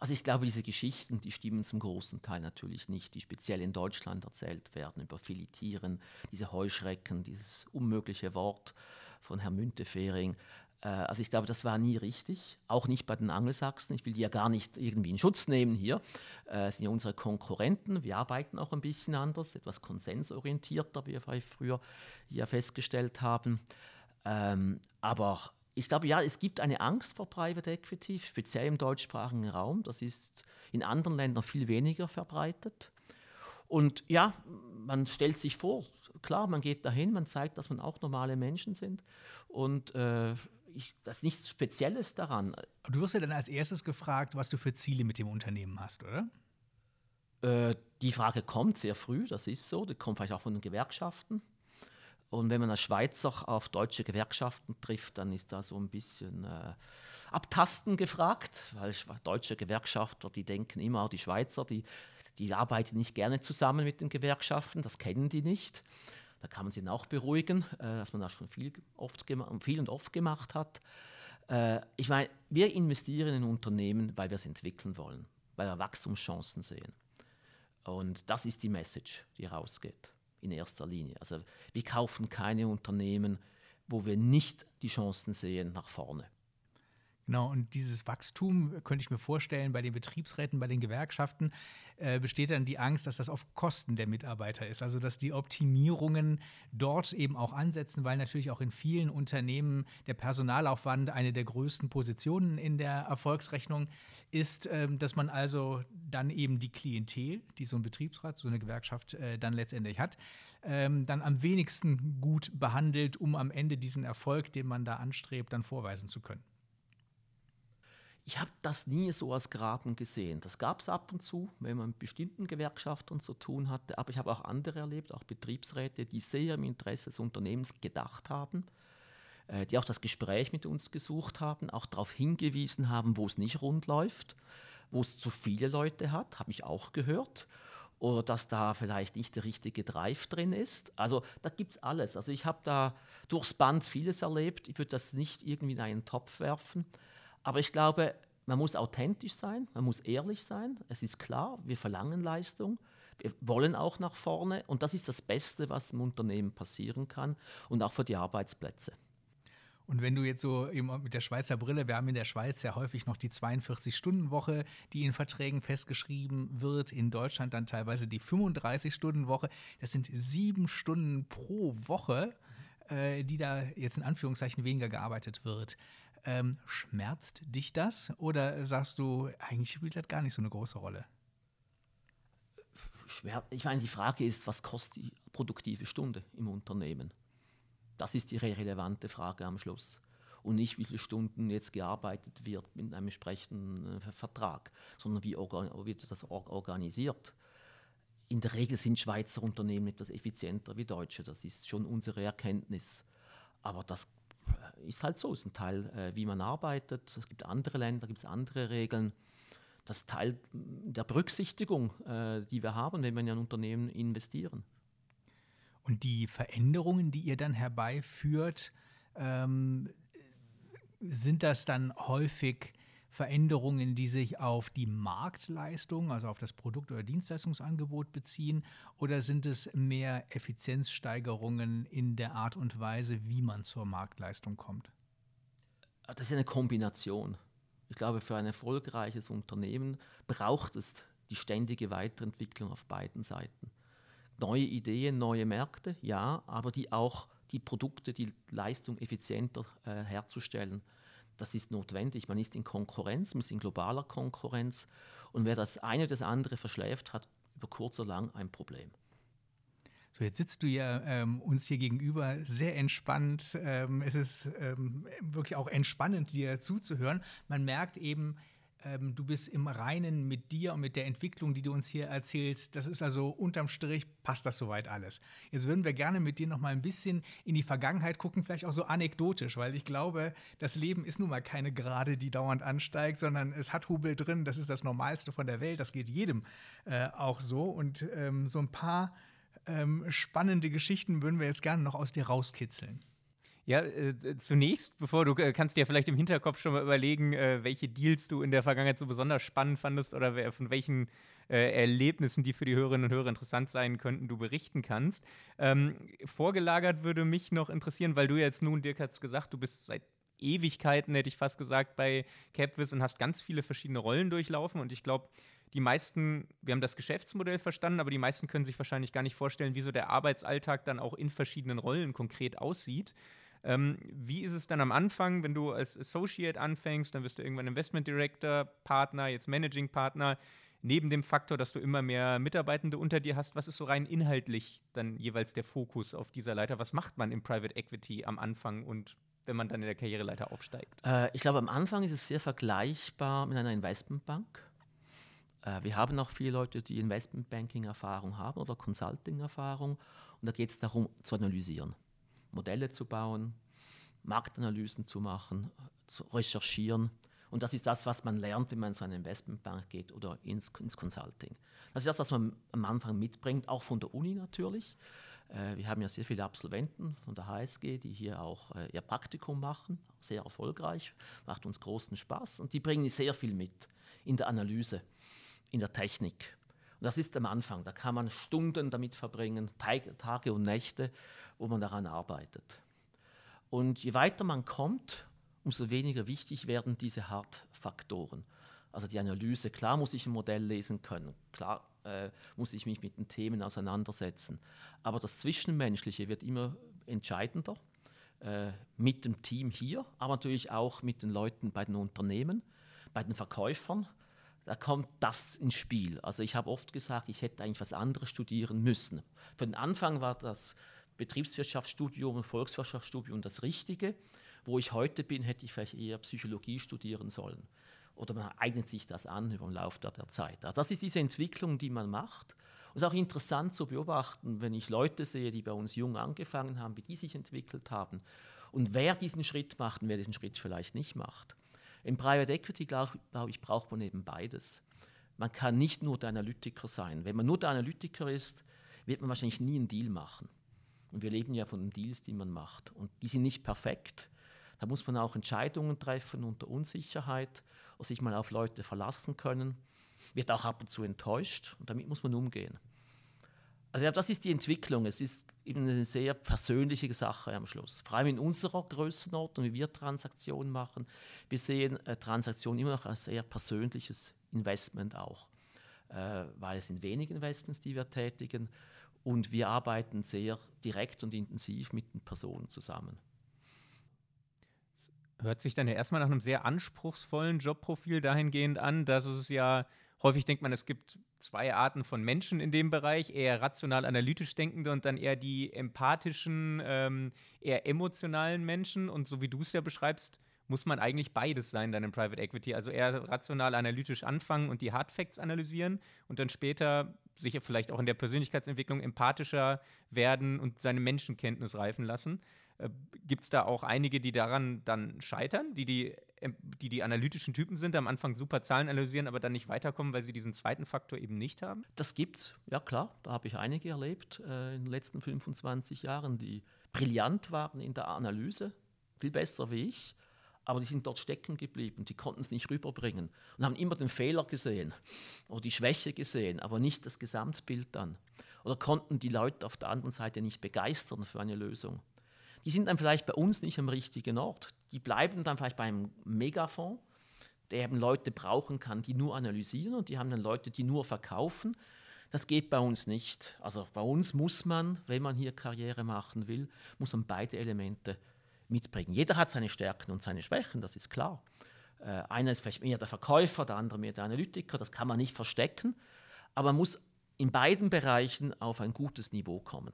Also ich glaube, diese Geschichten, die stimmen zum großen Teil natürlich nicht, die speziell in Deutschland erzählt werden, über Filetieren, diese Heuschrecken, dieses unmögliche Wort von Herrn Müntefering. Äh, also ich glaube, das war nie richtig, auch nicht bei den Angelsachsen. Ich will die ja gar nicht irgendwie in Schutz nehmen hier. Das äh, sind ja unsere Konkurrenten. Wir arbeiten auch ein bisschen anders, etwas konsensorientierter, wie wir früher hier festgestellt haben. Ähm, aber ich glaube, ja, es gibt eine Angst vor Private Equity, speziell im deutschsprachigen Raum. Das ist in anderen Ländern viel weniger verbreitet. Und ja, man stellt sich vor, klar, man geht dahin, man zeigt, dass man auch normale Menschen sind. Und äh, ich, das ist nichts Spezielles daran. Du wirst ja dann als erstes gefragt, was du für Ziele mit dem Unternehmen hast, oder? Äh, die Frage kommt sehr früh, das ist so. Die kommt vielleicht auch von den Gewerkschaften. Und wenn man als Schweizer auf deutsche Gewerkschaften trifft, dann ist da so ein bisschen äh, Abtasten gefragt, weil deutsche Gewerkschafter, die denken immer, die Schweizer, die, Die arbeiten nicht gerne zusammen mit den Gewerkschaften, das kennen die nicht. Da kann man sie auch beruhigen, äh, dass man das schon viel, oft viel und oft gemacht hat. Äh, ich meine, wir investieren in Unternehmen, weil wir es entwickeln wollen, weil wir Wachstumschancen sehen. Und das ist die Message, die rausgeht in erster Linie. Also wir kaufen keine Unternehmen, wo wir nicht die Chancen sehen nach vorne. Genau, und dieses Wachstum könnte ich mir vorstellen, bei den Betriebsräten, bei den Gewerkschaften äh, besteht dann die Angst, dass das auf Kosten der Mitarbeiter ist. Also dass die Optimierungen dort eben auch ansetzen, weil natürlich auch in vielen Unternehmen der Personalaufwand eine der größten Positionen in der Erfolgsrechnung ist, äh, dass man also dann eben die Klientel, die so ein Betriebsrat, so eine Gewerkschaft äh, dann letztendlich hat, ähm, dann am wenigsten gut behandelt, um am Ende diesen Erfolg, den man da anstrebt, dann vorweisen zu können. Ich habe das nie so als Graben gesehen. Das gab es ab und zu, wenn man mit bestimmten Gewerkschaftern zu tun hatte. Aber ich habe auch andere erlebt, auch Betriebsräte, die sehr im Interesse des Unternehmens gedacht haben, äh, die auch das Gespräch mit uns gesucht haben, auch darauf hingewiesen haben, wo es nicht rund läuft, wo es zu viele Leute hat, habe ich auch gehört. Oder dass da vielleicht nicht der richtige Drive drin ist. Also da gibt es alles. Also ich habe da durchs Band vieles erlebt. Ich würde das nicht irgendwie in einen Topf werfen. Aber ich glaube, man muss authentisch sein, man muss ehrlich sein. Es ist klar, wir verlangen Leistung. Wir wollen auch nach vorne und das ist das Beste, was im Unternehmen passieren kann und auch für die Arbeitsplätze. Und wenn du jetzt so eben mit der Schweizer Brille, wir haben in der Schweiz ja häufig noch die 42-Stunden-Woche, die in Verträgen festgeschrieben wird, in Deutschland dann teilweise die 35-Stunden-Woche. Das sind sieben Stunden pro Woche, äh, die da jetzt in Anführungszeichen weniger gearbeitet wird. Ähm, schmerzt dich das oder sagst du, eigentlich spielt das gar nicht so eine große Rolle? Ich meine, die Frage ist, was kostet die produktive Stunde im Unternehmen? Das ist die relevante Frage am Schluss. Und nicht, wie viele Stunden jetzt gearbeitet wird mit einem entsprechenden äh, Vertrag, sondern wie wird das organisiert. In der Regel sind Schweizer Unternehmen etwas effizienter wie deutsche. Das ist schon unsere Erkenntnis. Aber das ist halt so, ist ein Teil, äh, wie man arbeitet. Es gibt andere Länder, gibt es andere Regeln. Das ist Teil der Berücksichtigung, äh, die wir haben, wenn wir in ein Unternehmen investieren. Und die Veränderungen, die ihr dann herbeiführt, ähm, sind das dann häufig Veränderungen, die sich auf die Marktleistung, also auf das Produkt- oder Dienstleistungsangebot beziehen? Oder sind es mehr Effizienzsteigerungen in der Art und Weise, wie man zur Marktleistung kommt? Das ist eine Kombination. Ich glaube, für ein erfolgreiches Unternehmen braucht es die ständige Weiterentwicklung auf beiden Seiten. Neue Ideen, neue Märkte, ja, aber die auch die Produkte, die Leistung effizienter äh, herzustellen das ist notwendig. Man ist in Konkurrenz, man ist in globaler Konkurrenz. Und wer das eine oder das andere verschläft, hat über kurz oder lang ein Problem. So, jetzt sitzt du ja ähm, uns hier gegenüber sehr entspannt. Ähm, es ist ähm, wirklich auch entspannend, dir zuzuhören. Man merkt eben, ähm, du bist im Reinen mit dir und mit der Entwicklung, die du uns hier erzählst. Das ist also unterm Strich, passt das soweit alles. Jetzt würden wir gerne mit dir noch mal ein bisschen in die Vergangenheit gucken, vielleicht auch so anekdotisch, weil ich glaube, das Leben ist nun mal keine Gerade, die dauernd ansteigt, sondern es hat Hubel drin. Das ist das Normalste von der Welt. Das geht jedem äh, auch so. Und ähm, so ein paar ähm, spannende Geschichten würden wir jetzt gerne noch aus dir rauskitzeln. Ja, äh, zunächst, bevor du äh, kannst dir vielleicht im Hinterkopf schon mal überlegen, äh, welche Deals du in der Vergangenheit so besonders spannend fandest oder von welchen äh, Erlebnissen, die für die Hörerinnen und Hörer interessant sein könnten, du berichten kannst. Ähm, vorgelagert würde mich noch interessieren, weil du jetzt nun, Dirk hat es gesagt, du bist seit Ewigkeiten, hätte ich fast gesagt, bei Capvis und hast ganz viele verschiedene Rollen durchlaufen und ich glaube, die meisten, wir haben das Geschäftsmodell verstanden, aber die meisten können sich wahrscheinlich gar nicht vorstellen, wie so der Arbeitsalltag dann auch in verschiedenen Rollen konkret aussieht. Ähm, wie ist es dann am Anfang, wenn du als Associate anfängst, dann wirst du irgendwann Investment Director, Partner, jetzt Managing Partner. Neben dem Faktor, dass du immer mehr Mitarbeitende unter dir hast, was ist so rein inhaltlich dann jeweils der Fokus auf dieser Leiter? Was macht man im Private Equity am Anfang und wenn man dann in der Karriereleiter aufsteigt? Äh, ich glaube, am Anfang ist es sehr vergleichbar mit einer Investmentbank. Äh, wir haben auch viele Leute, die Investmentbanking-Erfahrung haben oder Consulting-Erfahrung. Und da geht es darum, zu analysieren. Modelle zu bauen, Marktanalysen zu machen, zu recherchieren Und das ist das, was man lernt, wenn man zu einer Investmentbank geht oder ins, ins Consulting. Das ist das, was man am Anfang mitbringt, auch von der Uni natürlich. Äh, wir haben ja sehr viele Absolventen von der HSG, die hier auch äh, ihr Praktikum machen, sehr erfolgreich, macht uns großen Spaß und die bringen sehr viel mit in der Analyse, in der Technik. Und das ist am Anfang, da kann man Stunden damit verbringen, Tage und Nächte, wo man daran arbeitet. Und je weiter man kommt, umso weniger wichtig werden diese Hardfaktoren. Also die Analyse, klar muss ich ein Modell lesen können, klar äh, muss ich mich mit den Themen auseinandersetzen. Aber das Zwischenmenschliche wird immer entscheidender äh, mit dem Team hier, aber natürlich auch mit den Leuten bei den Unternehmen, bei den Verkäufern. Da kommt das ins Spiel. Also ich habe oft gesagt, ich hätte eigentlich was anderes studieren müssen. Für den Anfang war das Betriebswirtschaftsstudium und Volkswirtschaftsstudium das Richtige. Wo ich heute bin, hätte ich vielleicht eher Psychologie studieren sollen oder man eignet sich das an über den Lauf der, der Zeit. Also das ist diese Entwicklung, die man macht. Und es ist auch interessant zu beobachten, wenn ich Leute sehe, die bei uns jung angefangen haben, wie die sich entwickelt haben und wer diesen Schritt macht und wer diesen Schritt vielleicht nicht macht. Im Private Equity, glaube glaub ich, braucht man eben beides. Man kann nicht nur der Analytiker sein. Wenn man nur der Analytiker ist, wird man wahrscheinlich nie einen Deal machen. Und wir leben ja von den Deals, die man macht. Und die sind nicht perfekt. Da muss man auch Entscheidungen treffen unter Unsicherheit oder sich mal auf Leute verlassen können. Wird auch ab und zu enttäuscht und damit muss man umgehen. Also ja, das ist die Entwicklung. Es ist eben eine sehr persönliche Sache am Schluss. Vor allem in unserer Größenordnung, wie wir Transaktionen machen. Wir sehen äh, Transaktionen immer noch als sehr persönliches Investment auch, äh, weil es sind wenige Investments, die wir tätigen und wir arbeiten sehr direkt und intensiv mit den Personen zusammen. Hört sich dann ja erstmal nach einem sehr anspruchsvollen Jobprofil dahingehend an, dass es ja häufig denkt man, es gibt zwei Arten von Menschen in dem Bereich, eher rational-analytisch denkende und dann eher die empathischen, ähm, eher emotionalen Menschen. Und so wie du es ja beschreibst, muss man eigentlich beides sein dann im Private Equity. Also eher rational-analytisch anfangen und die Hard Facts analysieren und dann später sicher vielleicht auch in der Persönlichkeitsentwicklung empathischer werden und seine Menschenkenntnis reifen lassen. Äh, Gibt es da auch einige, die daran dann scheitern, die die, die die analytischen Typen sind, am Anfang super Zahlen analysieren, aber dann nicht weiterkommen, weil sie diesen zweiten Faktor eben nicht haben? Das gibt's, ja klar. Da habe ich einige erlebt äh, in den letzten 25 Jahren, die brillant waren in der Analyse, viel besser wie ich, aber die sind dort stecken geblieben, die konnten es nicht rüberbringen und haben immer den Fehler gesehen oder die Schwäche gesehen, aber nicht das Gesamtbild dann. Oder konnten die Leute auf der anderen Seite nicht begeistern für eine Lösung die sind dann vielleicht bei uns nicht am richtigen Ort. Die bleiben dann vielleicht beim Megafonds, der eben Leute brauchen kann, die nur analysieren und die haben dann Leute, die nur verkaufen. Das geht bei uns nicht. Also bei uns muss man, wenn man hier Karriere machen will, muss man beide Elemente mitbringen. Jeder hat seine Stärken und seine Schwächen, das ist klar. Äh, einer ist vielleicht mehr der Verkäufer, der andere mehr der Analytiker, das kann man nicht verstecken, aber man muss in beiden Bereichen auf ein gutes Niveau kommen.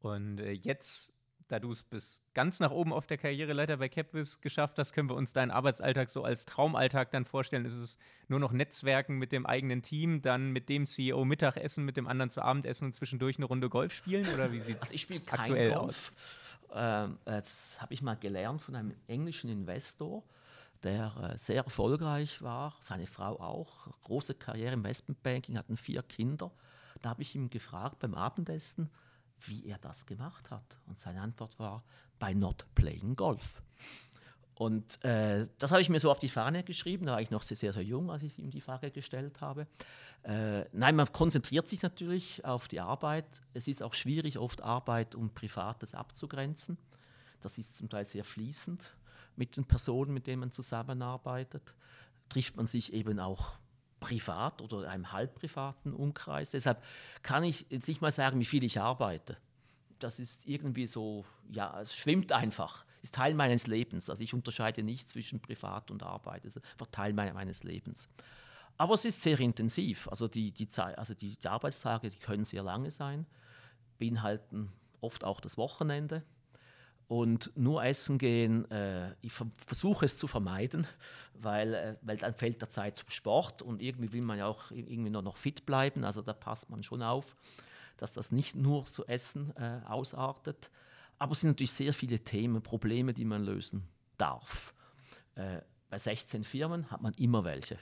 Und äh, jetzt da du es bis ganz nach oben auf der Karriereleiter bei Capvis geschafft hast, können wir uns deinen Arbeitsalltag so als Traumalltag dann vorstellen. Ist es nur noch Netzwerken mit dem eigenen Team, dann mit dem CEO Mittagessen, mit dem anderen zu Abendessen und zwischendurch eine Runde Golf spielen? Oder wie sieht also ich spiele aktuell Golf. aus? Ähm, das habe ich mal gelernt von einem englischen Investor, der äh, sehr erfolgreich war, seine Frau auch, große Karriere im Investmentbanking, hatten vier Kinder. Da habe ich ihn gefragt beim Abendessen, wie er das gemacht hat. Und seine Antwort war, by not playing golf. Und äh, das habe ich mir so auf die Fahne geschrieben, da war ich noch sehr, sehr jung, als ich ihm die Frage gestellt habe. Äh, nein, man konzentriert sich natürlich auf die Arbeit. Es ist auch schwierig, oft Arbeit und Privates abzugrenzen. Das ist zum Teil sehr fließend mit den Personen, mit denen man zusammenarbeitet. Trifft man sich eben auch privat oder einem halbprivaten Umkreis. Deshalb kann ich jetzt nicht mal sagen, wie viel ich arbeite. Das ist irgendwie so, ja, es schwimmt einfach, ist Teil meines Lebens. Also ich unterscheide nicht zwischen Privat und Arbeit, es ist einfach Teil meines Lebens. Aber es ist sehr intensiv. Also die, die, also die, die Arbeitstage, die können sehr lange sein, beinhalten oft auch das Wochenende und nur essen gehen, äh, ich versuche es zu vermeiden, weil, äh, weil dann fällt der Zeit zum Sport und irgendwie will man ja auch irgendwie noch, noch fit bleiben, also da passt man schon auf, dass das nicht nur zu Essen äh, ausartet. Aber es sind natürlich sehr viele Themen, Probleme, die man lösen darf. Äh, bei 16 Firmen hat man immer welche.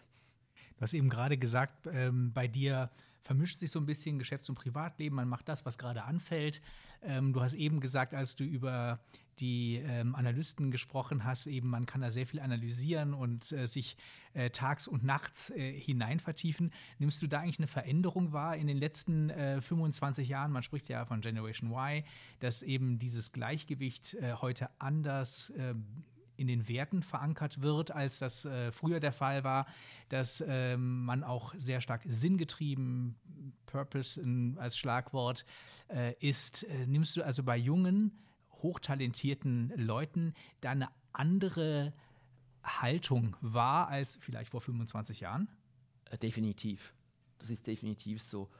Du hast eben gerade gesagt, ähm, bei dir vermischt sich so ein bisschen Geschäfts- und Privatleben. Man macht das, was gerade anfällt. Ähm, du hast eben gesagt, als du über die ähm, Analysten gesprochen hast, eben man kann da sehr viel analysieren und äh, sich äh, tags und nachts äh, hinein vertiefen. Nimmst du da eigentlich eine Veränderung wahr in den letzten 25 äh, Jahren? Man spricht ja von Generation Y, dass eben dieses Gleichgewicht äh, heute anders ähm, in den Werten verankert wird, als das äh, früher der Fall war, dass äh, man auch sehr stark sinngetrieben, Purpose in, als Schlagwort äh, ist. Äh, nimmst du also bei jungen, hochtalentierten Leuten da eine andere Haltung wahr als vielleicht vor 25 Jahren? Äh, definitiv. Das ist definitiv so.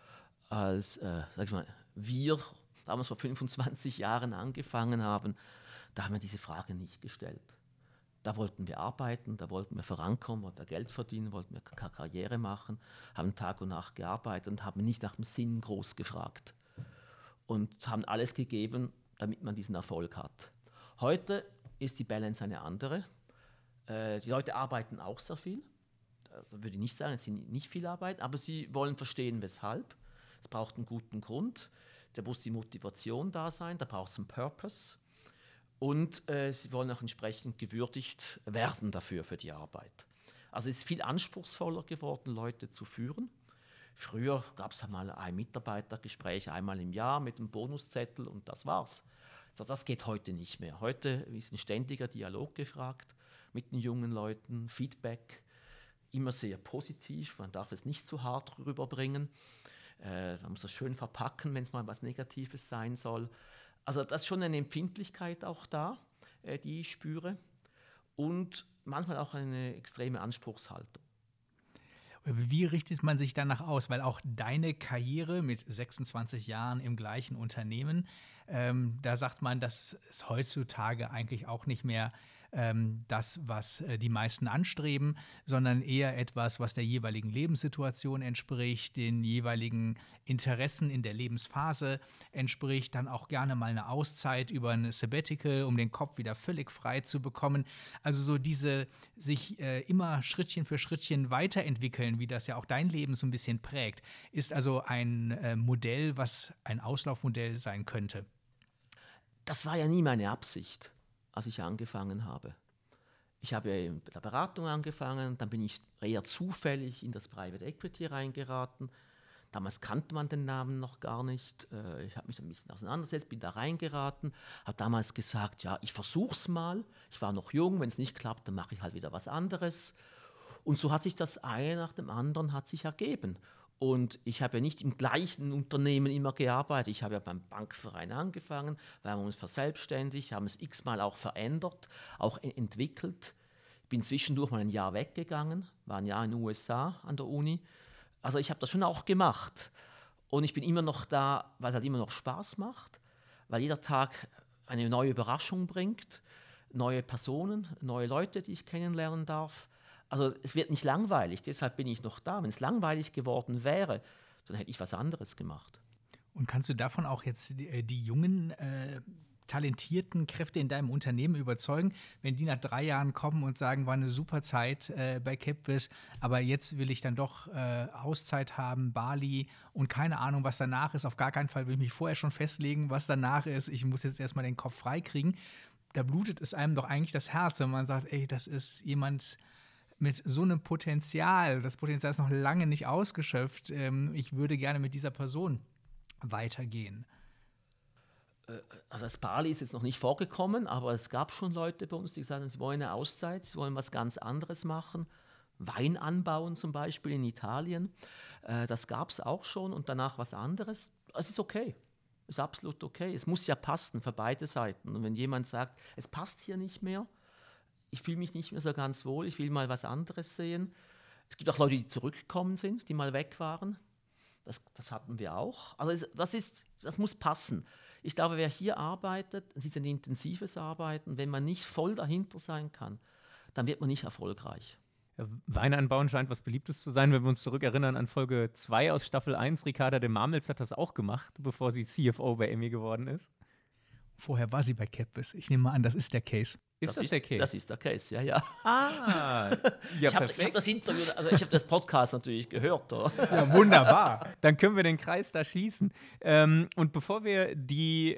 Als, äh, sag ich mal, wir damals vor 25 Jahren angefangen haben, da haben wir diese Frage nicht gestellt. Da wollten wir arbeiten, da wollten wir vorankommen, wollten wir Geld verdienen, wollten wir Karriere machen, haben Tag und Nacht gearbeitet und haben nicht nach dem Sinn groß gefragt. Und haben alles gegeben, damit man diesen Erfolg hat. Heute ist die Balance eine andere. Äh, die Leute arbeiten auch sehr viel. Also würde ich nicht sagen, es sind nicht viel Arbeit, aber sie wollen verstehen, weshalb. Es braucht einen guten Grund. Da muss die Motivation da sein, da braucht es einen Purpose und äh, sie wollen auch entsprechend gewürdigt werden dafür, für die Arbeit. Also es ist viel anspruchsvoller geworden, Leute zu führen. Früher gab es einmal ein Mitarbeitergespräch einmal im Jahr mit einem Bonuszettel und das war's. Also das geht heute nicht mehr. Heute ist ein ständiger Dialog gefragt mit den jungen Leuten, Feedback, immer sehr positiv. Man darf es nicht zu hart rüberbringen. Äh, man muss das schön verpacken, wenn es mal was Negatives sein soll. Also das ist schon eine Empfindlichkeit auch da, äh, die ich spüre. Und manchmal auch eine extreme Anspruchshaltung. Wie richtet man sich danach aus? Weil auch deine Karriere mit 26 Jahren im gleichen Unternehmen, ähm, da sagt man, dass es heutzutage eigentlich auch nicht mehr ähm, das, was äh, die meisten anstreben, sondern eher etwas, was der jeweiligen Lebenssituation entspricht, den jeweiligen Interessen in der Lebensphase entspricht, dann auch gerne mal eine Auszeit über ein Sabbatical, um den Kopf wieder völlig frei zu bekommen. Also so diese sich äh, immer Schrittchen für Schrittchen weiterentwickeln, wie das ja auch dein Leben so ein bisschen prägt, ist also ein äh, Modell, was ein Auslaufmodell sein könnte. Das war ja nie meine Absicht als ich angefangen habe. Ich habe mit der Beratung angefangen, dann bin ich eher zufällig in das Private Equity reingeraten. Damals kannte man den Namen noch gar nicht. Äh, ich habe mich ein bisschen auseinandergesetzt, bin da reingeraten, habe damals gesagt, ja, ich versuche es mal. Ich war noch jung, wenn es nicht klappt, dann mache ich halt wieder was anderes. Und so hat sich das eine nach dem anderen hat sich ergeben. Und ich habe ja nicht im gleichen Unternehmen immer gearbeitet. Ich habe ja beim Bankverein angefangen, wir haben uns verselbstständigt, haben es x-mal auch verändert, auch entwickelt. Ich bin zwischendurch mal ein Jahr weggegangen, war ein Jahr in den USA an der Uni. Also ich habe das schon auch gemacht. Und ich bin immer noch da, weil es halt immer noch Spaß macht, weil jeder Tag eine neue Überraschung bringt, neue Personen, neue Leute, die ich kennenlernen darf. Also es wird nicht langweilig, deshalb bin ich noch da. Wenn es langweilig geworden wäre, dann hätte ich was anderes gemacht. Und kannst du davon auch jetzt die, äh, die jungen, äh, talentierten Kräfte in deinem Unternehmen überzeugen, wenn die nach drei Jahren kommen und sagen, war eine super Zeit äh, bei Capvis, aber jetzt will ich dann doch äh, Auszeit haben, Bali und keine Ahnung, was danach ist. Auf gar keinen Fall will ich mich vorher schon festlegen, was danach ist. Ich muss jetzt erstmal den Kopf freikriegen. Da blutet es einem doch eigentlich das Herz, wenn man sagt, ey, das ist jemand, mit so einem Potenzial, das Potenzial ist noch lange nicht ausgeschöpft, ähm, ich würde gerne mit dieser Person weitergehen. Äh, also als Bali ist jetzt noch nicht vorgekommen, aber es gab schon Leute bei uns, die gesagt haben, sie wollen eine Auszeit, sie wollen was ganz anderes machen. Wein anbauen zum Beispiel in Italien. Äh, das gab es auch schon und danach was anderes. Es ist okay. Es ist absolut okay. Es muss ja passen für beide Seiten. Und wenn jemand sagt, es passt hier nicht mehr, ich fühle mich nicht mehr so ganz wohl, ich will mal was anderes sehen. Es gibt auch Leute, die zurückgekommen sind, die mal weg waren. Das, das hatten wir auch. Also das, ist, das muss passen. Ich glaube, wer hier arbeitet, es ist ein intensives Arbeiten, wenn man nicht voll dahinter sein kann, dann wird man nicht erfolgreich. Ja, Wein anbauen scheint was Beliebtes zu sein, wenn wir uns zurückerinnern an Folge 2 aus Staffel 1. Ricarda de Marmels hat das auch gemacht, bevor sie CFO bei Emmy geworden ist. Vorher war sie bei Capvis. Ich nehme mal an, das ist der Case. Ist das, das ist, der Case? Das ist der Case, ja, ja. Ah, <laughs> ja, ich habe hab das Interview, also ich habe das Podcast natürlich gehört. Oder? Ja, wunderbar. Dann können wir den Kreis da schließen. Ähm, und bevor wir die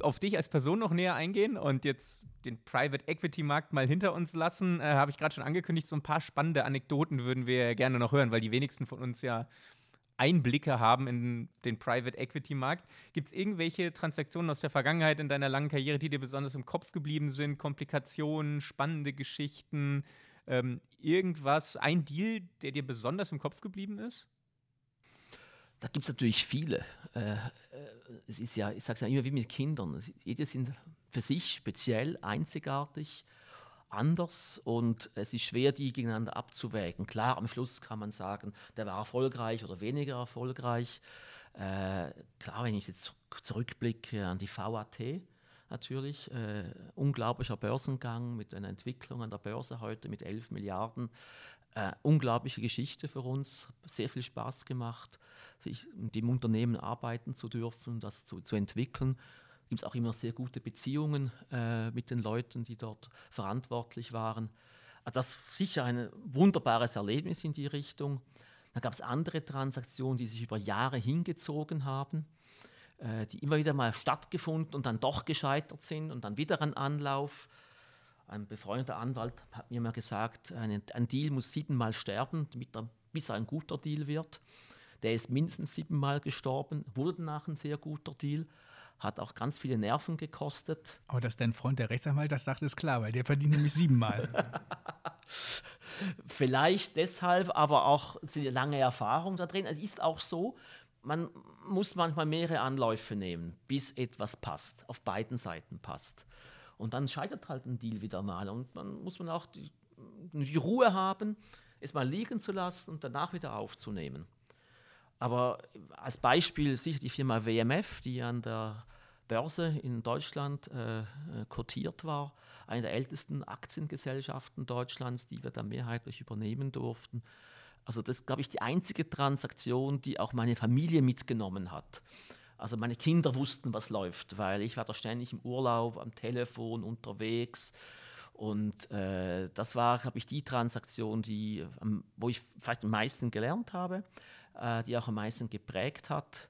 auf dich als Person noch näher eingehen und jetzt den Private Equity Markt mal hinter uns lassen, äh, habe ich gerade schon angekündigt, so ein paar spannende Anekdoten würden wir gerne noch hören, weil die wenigsten von uns ja Einblicke haben in den Private Equity Markt. Gibt es irgendwelche Transaktionen aus der Vergangenheit in deiner langen Karriere, die dir besonders im Kopf geblieben sind? Komplikationen, spannende Geschichten, ähm, irgendwas, ein Deal, der dir besonders im Kopf geblieben ist? Da gibt es natürlich viele. Äh, äh, es ist ja, ich sage es ja immer wie mit Kindern. Jede sind für sich speziell, einzigartig anders und es ist schwer, die gegeneinander abzuwägen. Klar, am Schluss kann man sagen, der war erfolgreich oder weniger erfolgreich. Äh, klar, wenn ich jetzt zurückblicke an die VAT, natürlich, äh, unglaublicher Börsengang mit einer Entwicklung an der Börse heute mit 11 Milliarden. Äh, unglaubliche Geschichte für uns, sehr viel Spaß gemacht, sich in dem Unternehmen arbeiten zu dürfen, das zu, zu entwickeln gibt es auch immer sehr gute Beziehungen äh, mit den Leuten, die dort verantwortlich waren. Also das ist sicher ein wunderbares Erlebnis in die Richtung. Dann gab es andere Transaktionen, die sich über Jahre hingezogen haben, äh, die immer wieder mal stattgefunden und dann doch gescheitert sind und dann wieder ein Anlauf. Ein befreundeter Anwalt hat mir mal gesagt, ein, ein Deal muss siebenmal sterben, er, bis er ein guter Deal wird. Der ist mindestens siebenmal gestorben, wurde danach ein sehr guter Deal hat auch ganz viele Nerven gekostet. Aber dass dein Freund der Rechtsanwalt das sagt, ist klar, weil der verdient nämlich siebenmal. <laughs> Vielleicht deshalb, aber auch die lange Erfahrung da drin. Es ist auch so, man muss manchmal mehrere Anläufe nehmen, bis etwas passt, auf beiden Seiten passt. Und dann scheitert halt ein Deal wieder mal. Und dann muss man auch die, die Ruhe haben, es mal liegen zu lassen und danach wieder aufzunehmen. Aber als Beispiel sicher die Firma WMF, die an der Börse in Deutschland äh, kotiert war, eine der ältesten Aktiengesellschaften Deutschlands, die wir dann mehrheitlich übernehmen durften. Also das ist, glaube ich, die einzige Transaktion, die auch meine Familie mitgenommen hat. Also meine Kinder wussten, was läuft, weil ich war da ständig im Urlaub, am Telefon, unterwegs. Und äh, das war, glaube ich, die Transaktion, die, ähm, wo ich vielleicht am meisten gelernt habe äh, die auch am meisten geprägt hat.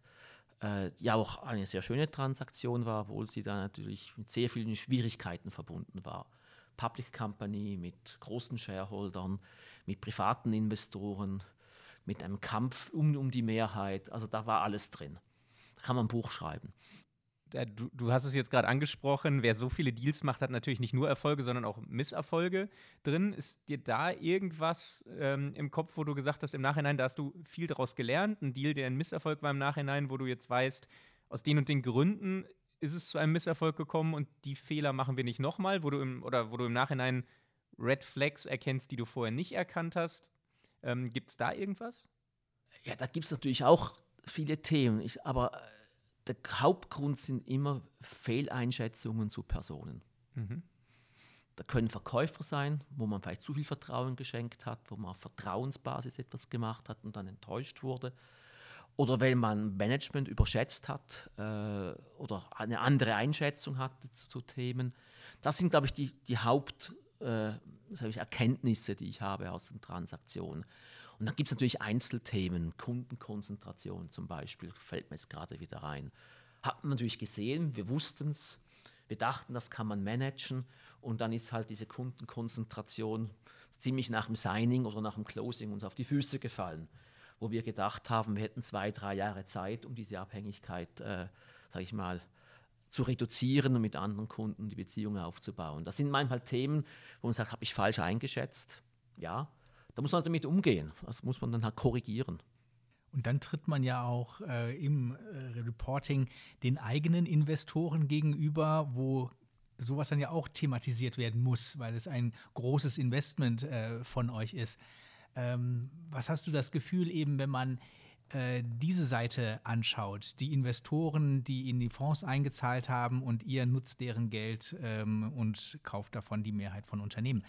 Äh, ja, auch eine sehr schöne Transaktion war, obwohl sie da natürlich mit sehr vielen Schwierigkeiten verbunden war. Public Company mit großen Shareholdern, mit privaten Investoren, mit einem Kampf um, um die Mehrheit. Also da war alles drin. Da kann man ein Buch schreiben du, du, hast es jetzt gerade angesprochen, wer so viele Deals macht, hat natürlich nicht nur Erfolge, sondern auch Misserfolge drin. Ist dir da irgendwas ähm, im Kopf, wo du gesagt hast, im Nachhinein, da hast du viel daraus gelernt, ein Deal, der ein Misserfolg war im Nachhinein, wo du jetzt weißt, aus den und den Gründen ist es zu einem Misserfolg gekommen und die Fehler machen wir nicht nochmal, wo du im, oder wo du im Nachhinein Red Flags erkennst, die du vorher nicht erkannt hast. Ähm, gibt es da irgendwas? Ja, da gibt es natürlich auch viele Themen. Ich, aber der Hauptgrund sind immer Fehleinschätzungen zu Personen. Mhm. Da können Verkäufer sein, wo man vielleicht zu viel Vertrauen geschenkt hat, wo man auf Vertrauensbasis etwas gemacht hat und dann enttäuscht wurde. Oder wenn man Management überschätzt hat äh, oder eine andere Einschätzung hatte zu, zu Themen. Das sind, glaube ich, die, die Haupterkenntnisse, äh, die ich habe aus den Transaktionen. Und dann gibt es natürlich Einzelthemen, Kundenkonzentration zum Beispiel, fällt mir jetzt gerade wieder rein. Hat man natürlich gesehen, wir wussten es, wir dachten, das kann man managen und dann ist halt diese Kundenkonzentration ziemlich nach dem Signing oder nach dem Closing uns auf die Füße gefallen, wo wir gedacht haben, wir hätten zwei, drei Jahre Zeit, um diese Abhängigkeit, äh, sage ich mal, zu reduzieren und mit anderen Kunden die Beziehungen aufzubauen. Das sind manchmal Themen, wo man sagt, habe ich falsch eingeschätzt? Ja, da muss man damit umgehen. Das muss man dann halt korrigieren. Und dann tritt man ja auch äh, im äh, Reporting den eigenen Investoren gegenüber, wo sowas dann ja auch thematisiert werden muss, weil es ein großes Investment äh, von euch ist. Ähm, was hast du das Gefühl eben, wenn man äh, diese Seite anschaut, die Investoren, die in die Fonds eingezahlt haben und ihr nutzt deren Geld ähm, und kauft davon die Mehrheit von Unternehmen.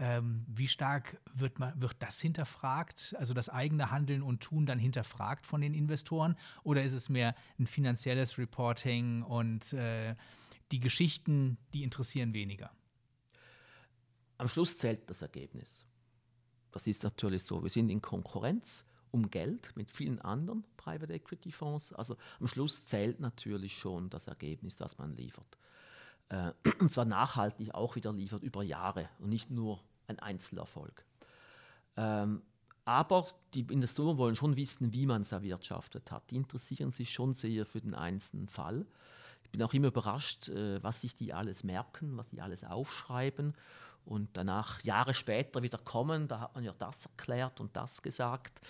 Ähm, wie stark wird, man, wird das hinterfragt, also das eigene Handeln und Tun dann hinterfragt von den Investoren? Oder ist es mehr ein finanzielles Reporting und äh, die Geschichten, die interessieren weniger. Am Schluss zählt das Ergebnis. Das ist natürlich so. Wir sind in Konkurrenz um Geld mit vielen anderen Private Equity Fonds. Also am Schluss zählt natürlich schon das Ergebnis, das man liefert. Äh, <clears throat> und zwar nachhaltig auch wieder liefert über Jahre und nicht nur ein Einzelerfolg. Ähm, aber die Investoren wollen schon wissen, wie man es erwirtschaftet hat. Die interessieren sich schon sehr für den einzelnen Fall. Ich bin auch immer überrascht, äh, was sich die alles merken, was die alles aufschreiben und danach Jahre später wieder kommen. Da hat man ja das erklärt und das gesagt.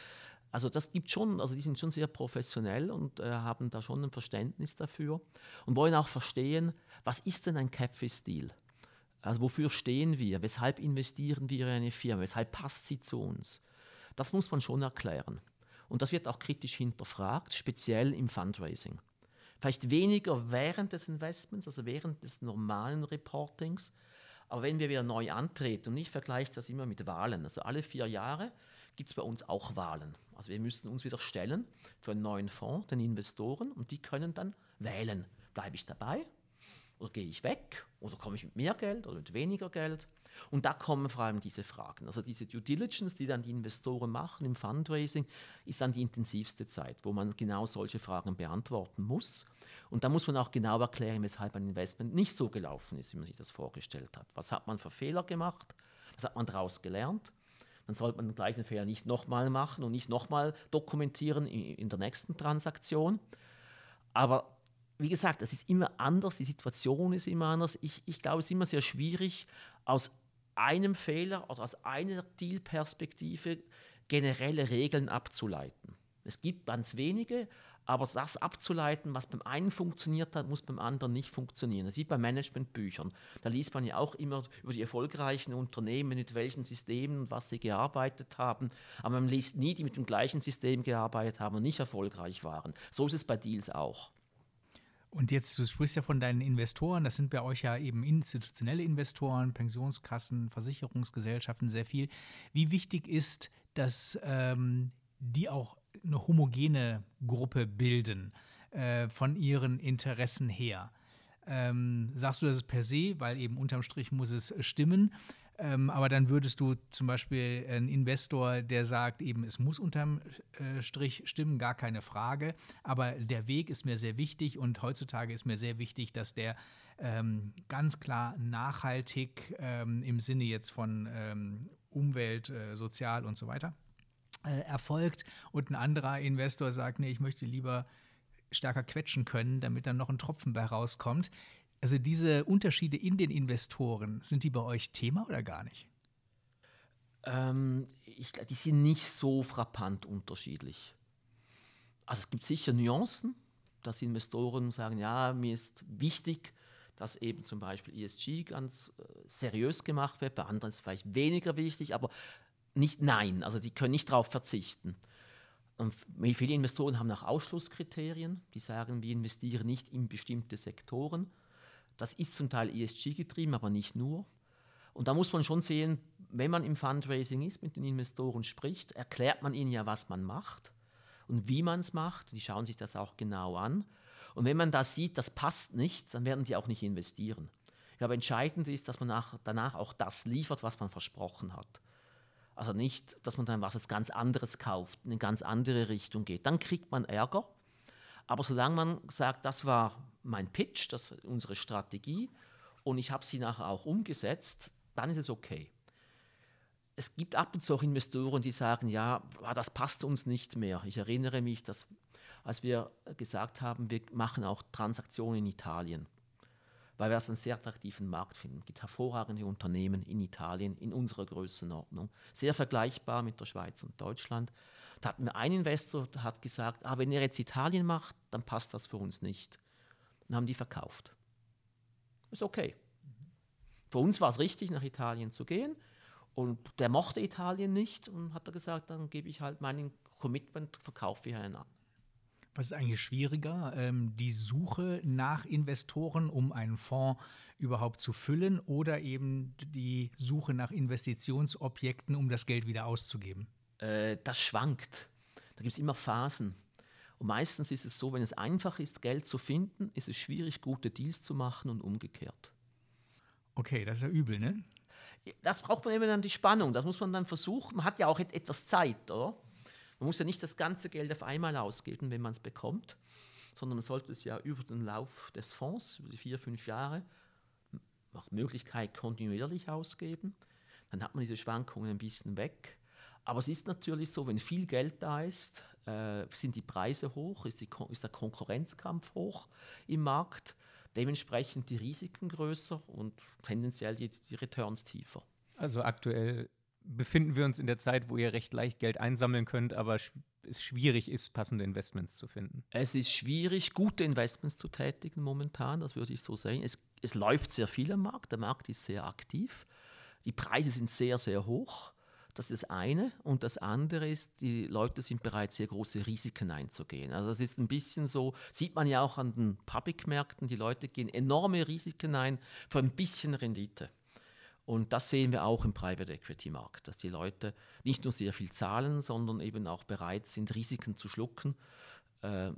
Also das gibt schon, also die sind schon sehr professionell und äh, haben da schon ein Verständnis dafür und wollen auch verstehen, was ist denn ein Capfish-Deal? Also wofür stehen wir? Weshalb investieren wir in eine Firma? Weshalb passt sie zu uns? Das muss man schon erklären. Und das wird auch kritisch hinterfragt, speziell im Fundraising. Vielleicht weniger während des Investments, also während des normalen Reportings, aber wenn wir wieder neu antreten, und ich vergleiche das immer mit Wahlen, also alle vier Jahre gibt es bei uns auch Wahlen. Also wir müssen uns wieder stellen für einen neuen Fonds, den Investoren, und die können dann wählen, bleibe ich dabei oder gehe ich weg oder komme ich mit mehr Geld oder mit weniger Geld. Und da kommen vor allem diese Fragen. Also diese Due Diligence, die dann die Investoren machen im Fundraising, ist dann die intensivste Zeit, wo man genau solche Fragen beantworten muss. Und da muss man auch genau erklären, weshalb ein Investment nicht so gelaufen ist, wie man sich das vorgestellt hat. Was hat man für Fehler gemacht? Was hat man daraus gelernt? Dann sollte man den gleichen Fehler nicht nochmal machen und nicht nochmal dokumentieren in der nächsten Transaktion. Aber wie gesagt, es ist immer anders, die Situation ist immer anders. Ich, ich glaube, es ist immer sehr schwierig, aus einem Fehler oder aus einer Dealperspektive generelle Regeln abzuleiten. Es gibt ganz wenige, aber das abzuleiten, was beim einen funktioniert hat, muss beim anderen nicht funktionieren. Das sieht bei Managementbüchern. Da liest man ja auch immer über die erfolgreichen Unternehmen, mit welchen Systemen und was sie gearbeitet haben. Aber man liest nie, die mit dem gleichen System gearbeitet haben und nicht erfolgreich waren. So ist es bei Deals auch. Und jetzt, du sprichst ja von deinen Investoren, das sind bei euch ja eben institutionelle Investoren, Pensionskassen, Versicherungsgesellschaften, sehr viel. Wie wichtig ist, dass ähm, die auch eine homogene Gruppe bilden äh, von ihren Interessen her? Ähm, sagst du das per se, weil eben unterm Strich muss es stimmen? Ähm, aber dann würdest du zum Beispiel einen Investor, der sagt, eben es muss unterm äh, Strich stimmen, gar keine Frage. Aber der Weg ist mir sehr wichtig und heutzutage ist mir sehr wichtig, dass der ähm, ganz klar nachhaltig ähm, im Sinne jetzt von ähm, Umwelt, äh, Sozial und so weiter äh, erfolgt. Und ein anderer Investor sagt, nee, ich möchte lieber stärker quetschen können, damit dann noch ein Tropfen bei rauskommt. Also diese Unterschiede in den Investoren, sind die bei euch Thema oder gar nicht? Ähm, ich, die sind nicht so frappant unterschiedlich. Also es gibt sicher Nuancen, dass Investoren sagen, ja, mir ist wichtig, dass eben zum Beispiel ESG ganz äh, seriös gemacht wird. Bei anderen ist es vielleicht weniger wichtig, aber nicht nein. Also die können nicht darauf verzichten. Und viele Investoren haben auch Ausschlusskriterien, die sagen, wir investieren nicht in bestimmte Sektoren. Das ist zum Teil ESG getrieben, aber nicht nur. Und da muss man schon sehen, wenn man im Fundraising ist, mit den Investoren spricht, erklärt man ihnen ja, was man macht und wie man es macht. Die schauen sich das auch genau an. Und wenn man da sieht, das passt nicht, dann werden die auch nicht investieren. Ich glaube, entscheidend ist, dass man nach, danach auch das liefert, was man versprochen hat. Also nicht, dass man dann was ganz anderes kauft, in eine ganz andere Richtung geht. Dann kriegt man Ärger. Aber solange man sagt, das war mein Pitch, das war unsere Strategie und ich habe sie nachher auch umgesetzt, dann ist es okay. Es gibt ab und zu auch Investoren, die sagen, ja, das passt uns nicht mehr. Ich erinnere mich, dass als wir gesagt haben, wir machen auch Transaktionen in Italien, weil wir es einen sehr attraktiven Markt finden. Es gibt hervorragende Unternehmen in Italien in unserer Größenordnung, sehr vergleichbar mit der Schweiz und Deutschland. Da hatten wir einen Investor, der hat gesagt, ah, wenn ihr jetzt Italien macht, dann passt das für uns nicht. Dann haben die verkauft. Ist okay. Für uns war es richtig, nach Italien zu gehen. Und der mochte Italien nicht und hat er gesagt, dann gebe ich halt meinen Commitment, verkaufe ich einen. Was ist eigentlich schwieriger, ähm, die Suche nach Investoren, um einen Fonds überhaupt zu füllen oder eben die Suche nach Investitionsobjekten, um das Geld wieder auszugeben? Äh, das schwankt. Da gibt es immer Phasen. Und meistens ist es so, wenn es einfach ist, Geld zu finden, ist es schwierig, gute Deals zu machen und umgekehrt. Okay, das ist ja übel, ne? Das braucht man eben dann die Spannung. Das muss man dann versuchen. Man hat ja auch etwas Zeit, oder? Man muss ja nicht das ganze Geld auf einmal ausgeben, wenn man es bekommt, sondern man sollte es ja über den Lauf des Fonds, über die vier, fünf Jahre, nach Möglichkeit kontinuierlich ausgeben. Dann hat man diese Schwankungen ein bisschen weg. Aber es ist natürlich so, wenn viel Geld da ist, äh, sind die Preise hoch, ist, die, ist der Konkurrenzkampf hoch im Markt, dementsprechend die Risiken größer und tendenziell die, die Returns tiefer. Also aktuell befinden wir uns in der Zeit, wo ihr recht leicht Geld einsammeln könnt, aber es schwierig ist, passende Investments zu finden. Es ist schwierig, gute Investments zu tätigen momentan, das würde ich so sehen. Es, es läuft sehr viel am Markt, der Markt ist sehr aktiv, die Preise sind sehr, sehr hoch. Das ist das eine. Und das andere ist, die Leute sind bereit, sehr große Risiken einzugehen. Also das ist ein bisschen so, sieht man ja auch an den Public-Märkten, die Leute gehen enorme Risiken ein für ein bisschen Rendite. Und das sehen wir auch im Private Equity Markt, dass die Leute nicht nur sehr viel zahlen, sondern eben auch bereit sind, Risiken zu schlucken, äh,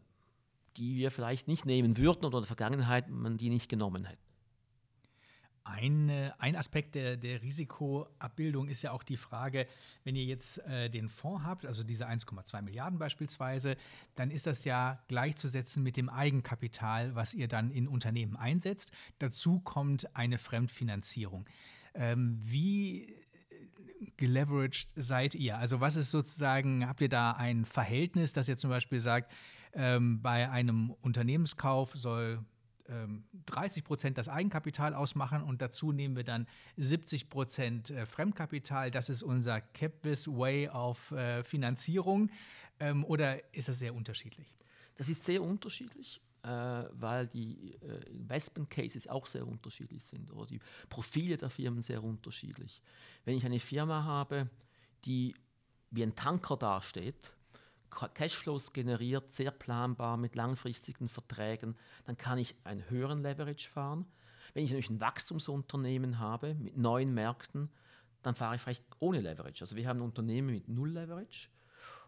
die wir vielleicht nicht nehmen würden oder in der Vergangenheit man die nicht genommen hätte. Ein, ein Aspekt der, der, Risikoabbildung ist ja auch die Frage, wenn ihr jetzt äh, den Fonds habt, also diese 1,2 Milliarden beispielsweise, dann ist das ja gleichzusetzen mit dem Eigenkapital, was ihr dann in Unternehmen einsetzt. Dazu kommt eine Fremdfinanzierung. Ähm, wie geleveraged seid ihr? Also was ist sozusagen, habt ihr da ein Verhältnis, das ihr zum Beispiel sagt, ähm, bei einem Unternehmenskauf soll 30 ähm, Prozent das Eigenkapital ausmachen und dazu nehmen wir dann 70 Prozent äh, Fremdkapital. Das ist unser Capvis Way of äh, Finanzierung. Ähm, oder ist das sehr unterschiedlich? Das ist sehr unterschiedlich, äh, weil die Investment Cases auch sehr unterschiedlich sind oder die Profile der Firmen sehr unterschiedlich. Wenn ich eine Firma habe, die wie ein Tanker dasteht, Cashflows generiert, sehr planbar mit langfristigen Verträgen, dann kann ich einen höheren Leverage fahren. Wenn ich natürlich ein Wachstumsunternehmen habe mit neuen Märkten, dann fahre ich vielleicht ohne Leverage. Also wir haben Unternehmen mit null Leverage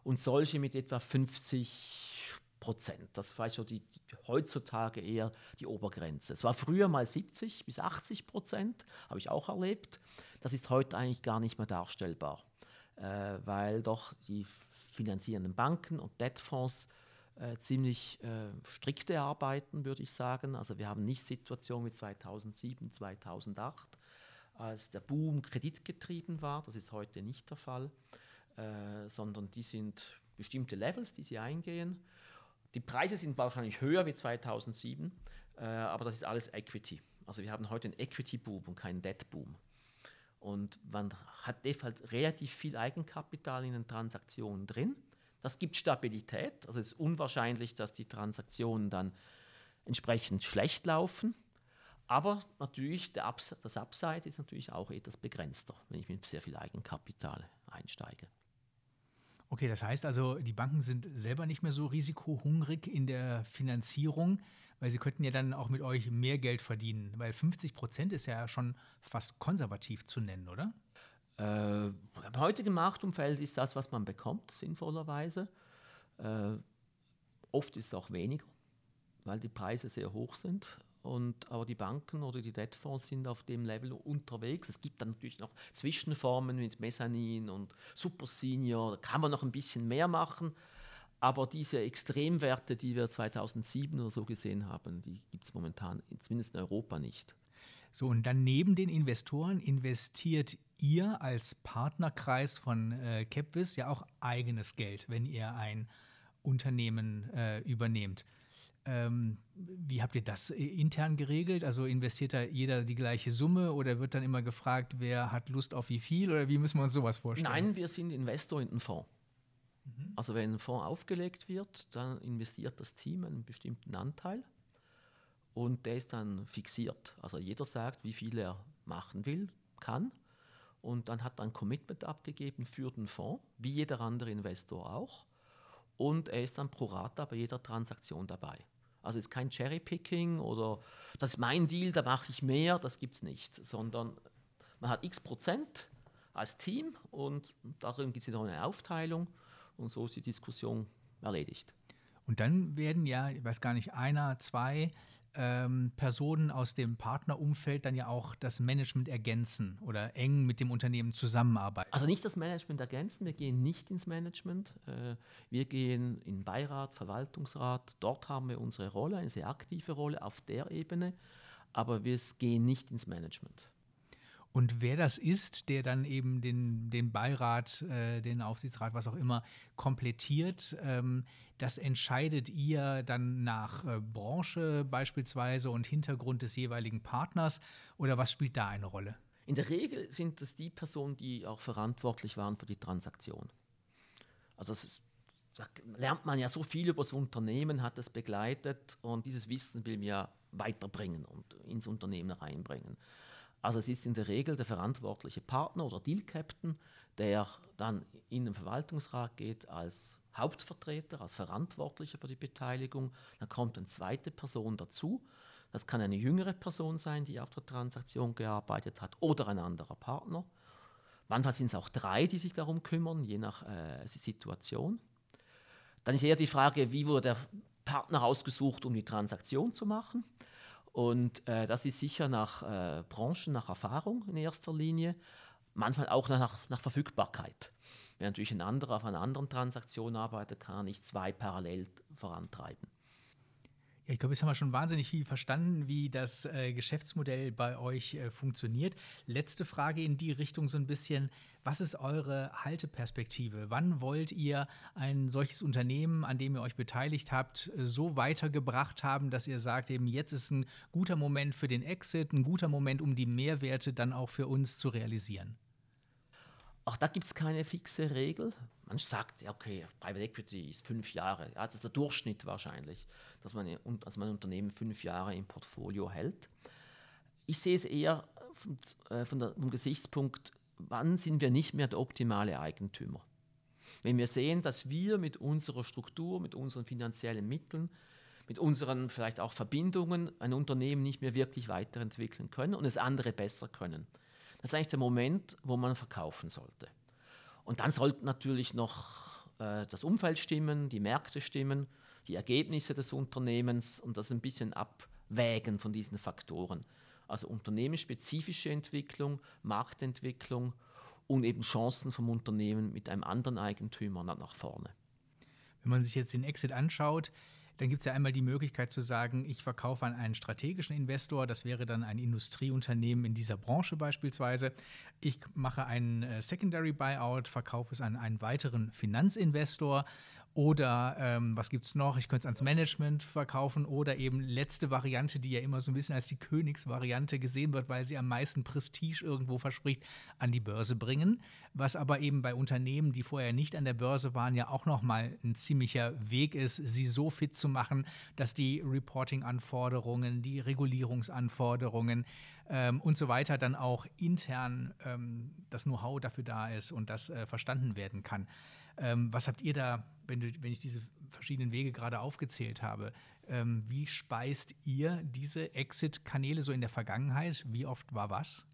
und solche mit etwa 50 Prozent. Das ist so die, heutzutage eher die Obergrenze. Es war früher mal 70 bis 80 Prozent, habe ich auch erlebt. Das ist heute eigentlich gar nicht mehr darstellbar, äh, weil doch die finanzierenden Banken und Debtfonds äh, ziemlich äh, strikte arbeiten, würde ich sagen. Also wir haben nicht Situationen wie 2007, 2008, als der Boom kreditgetrieben war. Das ist heute nicht der Fall, äh, sondern die sind bestimmte Levels, die sie eingehen. Die Preise sind wahrscheinlich höher wie 2007, äh, aber das ist alles Equity. Also wir haben heute einen Equity-Boom und keinen Debt-Boom. Und man hat halt relativ viel Eigenkapital in den Transaktionen drin. Das gibt Stabilität. Also es ist unwahrscheinlich, dass die Transaktionen dann entsprechend schlecht laufen. Aber natürlich, Ups das Upside ist natürlich auch etwas begrenzter, wenn ich mit sehr viel Eigenkapital einsteige. Okay, das heißt also, die Banken sind selber nicht mehr so risikohungrig in der Finanzierung, weil sie könnten ja dann auch mit euch mehr Geld verdienen, weil 50 Prozent ist ja schon fast konservativ zu nennen, oder? Äh, Im heutigen Marktumfeld ist das, was man bekommt, sinnvollerweise. Äh, oft ist es auch weniger, weil die Preise sehr hoch sind. Und, aber die Banken oder die Debtfonds sind auf dem Level unterwegs. Es gibt dann natürlich noch Zwischenformen mit Mezzanin und Super Senior. Da kann man noch ein bisschen mehr machen. Aber diese Extremwerte, die wir 2007 oder so gesehen haben, die gibt es momentan, zumindest in Europa nicht. So, und dann neben den Investoren investiert ihr als Partnerkreis von äh, Capvis ja auch eigenes Geld, wenn ihr ein Unternehmen äh, übernehmt. Ähm, wie habt ihr das äh, intern geregelt? Also investiert da jeder die gleiche Summe oder wird dann immer gefragt, wer hat Lust auf wie viel oder wie müssen wir uns sowas vorstellen? Nein, wir sind Investor in den Fonds. Mhm. Also wenn ein Fonds aufgelegt wird, dann investiert das Team einen bestimmten Anteil und der ist dann fixiert. Also jeder sagt, wie viel er machen will, kann und dann hat er ein Commitment abgegeben für den Fonds, wie jeder andere Investor auch und er ist dann pro rata bei jeder Transaktion dabei. Also es ist kein Cherry-Picking oder das ist mein Deal, da mache ich mehr, das gibt es nicht, sondern man hat x Prozent als Team und darin gibt es noch eine Aufteilung und so ist die Diskussion erledigt. Und dann werden ja, ich weiß gar nicht, einer, zwei ähm, Personen aus dem Partnerumfeld dann ja auch das Management ergänzen oder eng mit dem Unternehmen zusammenarbeiten. Also nicht das Management ergänzen, wir gehen nicht ins Management, äh, wir gehen in Beirat, Verwaltungsrat, dort haben wir unsere Rolle, eine sehr aktive Rolle auf der Ebene, aber wir gehen nicht ins Management. Und wer das ist, der dann eben den, den Beirat, äh, den Aufsichtsrat, was auch immer, komplettiert, ähm, das entscheidet ihr dann nach äh, Branche beispielsweise und Hintergrund des jeweiligen Partners oder was spielt da eine Rolle? In der Regel sind es die Personen, die auch verantwortlich waren für die Transaktion. Also ist, da lernt man ja so viel über das Unternehmen, hat es begleitet und dieses Wissen will man ja weiterbringen und ins Unternehmen reinbringen. Also es ist in der Regel der verantwortliche Partner oder Deal Captain, der dann in den Verwaltungsrat geht als Hauptvertreter, als Verantwortlicher für die Beteiligung. Dann kommt eine zweite Person dazu. Das kann eine jüngere Person sein, die auf der Transaktion gearbeitet hat, oder ein anderer Partner. Manchmal sind es auch drei, die sich darum kümmern, je nach äh, Situation. Dann ist eher die Frage, wie wurde der Partner ausgesucht, um die Transaktion zu machen. Und äh, das ist sicher nach äh, Branchen, nach Erfahrung in erster Linie, manchmal auch nach, nach Verfügbarkeit. Wenn natürlich ein anderer auf einer anderen Transaktion arbeitet, kann nicht zwei parallel vorantreiben. Ja, ich glaube, jetzt haben wir schon wahnsinnig viel verstanden, wie das äh, Geschäftsmodell bei euch äh, funktioniert. Letzte Frage in die Richtung so ein bisschen. Was ist eure Halteperspektive? Wann wollt ihr ein solches Unternehmen, an dem ihr euch beteiligt habt, so weitergebracht haben, dass ihr sagt, eben jetzt ist ein guter Moment für den Exit, ein guter Moment, um die Mehrwerte dann auch für uns zu realisieren? Auch da gibt es keine fixe Regel. Man sagt, ja, okay, Private Equity ist fünf Jahre. Ja, das ist der Durchschnitt wahrscheinlich, dass man, dass man ein Unternehmen fünf Jahre im Portfolio hält. Ich sehe es eher vom, äh, von der, vom Gesichtspunkt, wann sind wir nicht mehr der optimale Eigentümer? Wenn wir sehen, dass wir mit unserer Struktur, mit unseren finanziellen Mitteln, mit unseren vielleicht auch Verbindungen ein Unternehmen nicht mehr wirklich weiterentwickeln können und es andere besser können das ist eigentlich der Moment, wo man verkaufen sollte. Und dann sollte natürlich noch äh, das Umfeld stimmen, die Märkte stimmen, die Ergebnisse des Unternehmens und das ein bisschen abwägen von diesen Faktoren. Also unternehmensspezifische Entwicklung, Marktentwicklung und eben Chancen vom Unternehmen mit einem anderen Eigentümer nach vorne. Wenn man sich jetzt den Exit anschaut, dann gibt es ja einmal die Möglichkeit zu sagen, ich verkaufe an einen strategischen Investor, das wäre dann ein Industrieunternehmen in dieser Branche beispielsweise. Ich mache einen äh, Secondary Buyout, verkaufe es an einen weiteren Finanzinvestor oder ähm, was gibt es noch? Ich könnte es ans Management verkaufen oder eben letzte Variante, die ja immer so ein bisschen als die Königsvariante gesehen wird, weil sie am meisten Prestige irgendwo verspricht, an die Börse bringen. Was aber eben bei Unternehmen, die vorher nicht an der Börse waren, ja auch nochmal ein ziemlicher Weg ist, sie so fit zu machen, dass die Reporting-Anforderungen, die Regulierungsanforderungen ähm, und so weiter dann auch intern ähm, das Know-how dafür da ist und das äh, verstanden werden kann. Ähm, was habt ihr da, wenn, du, wenn ich diese verschiedenen Wege gerade aufgezählt habe, ähm, wie speist ihr diese Exit-Kanäle so in der Vergangenheit? Wie oft war was?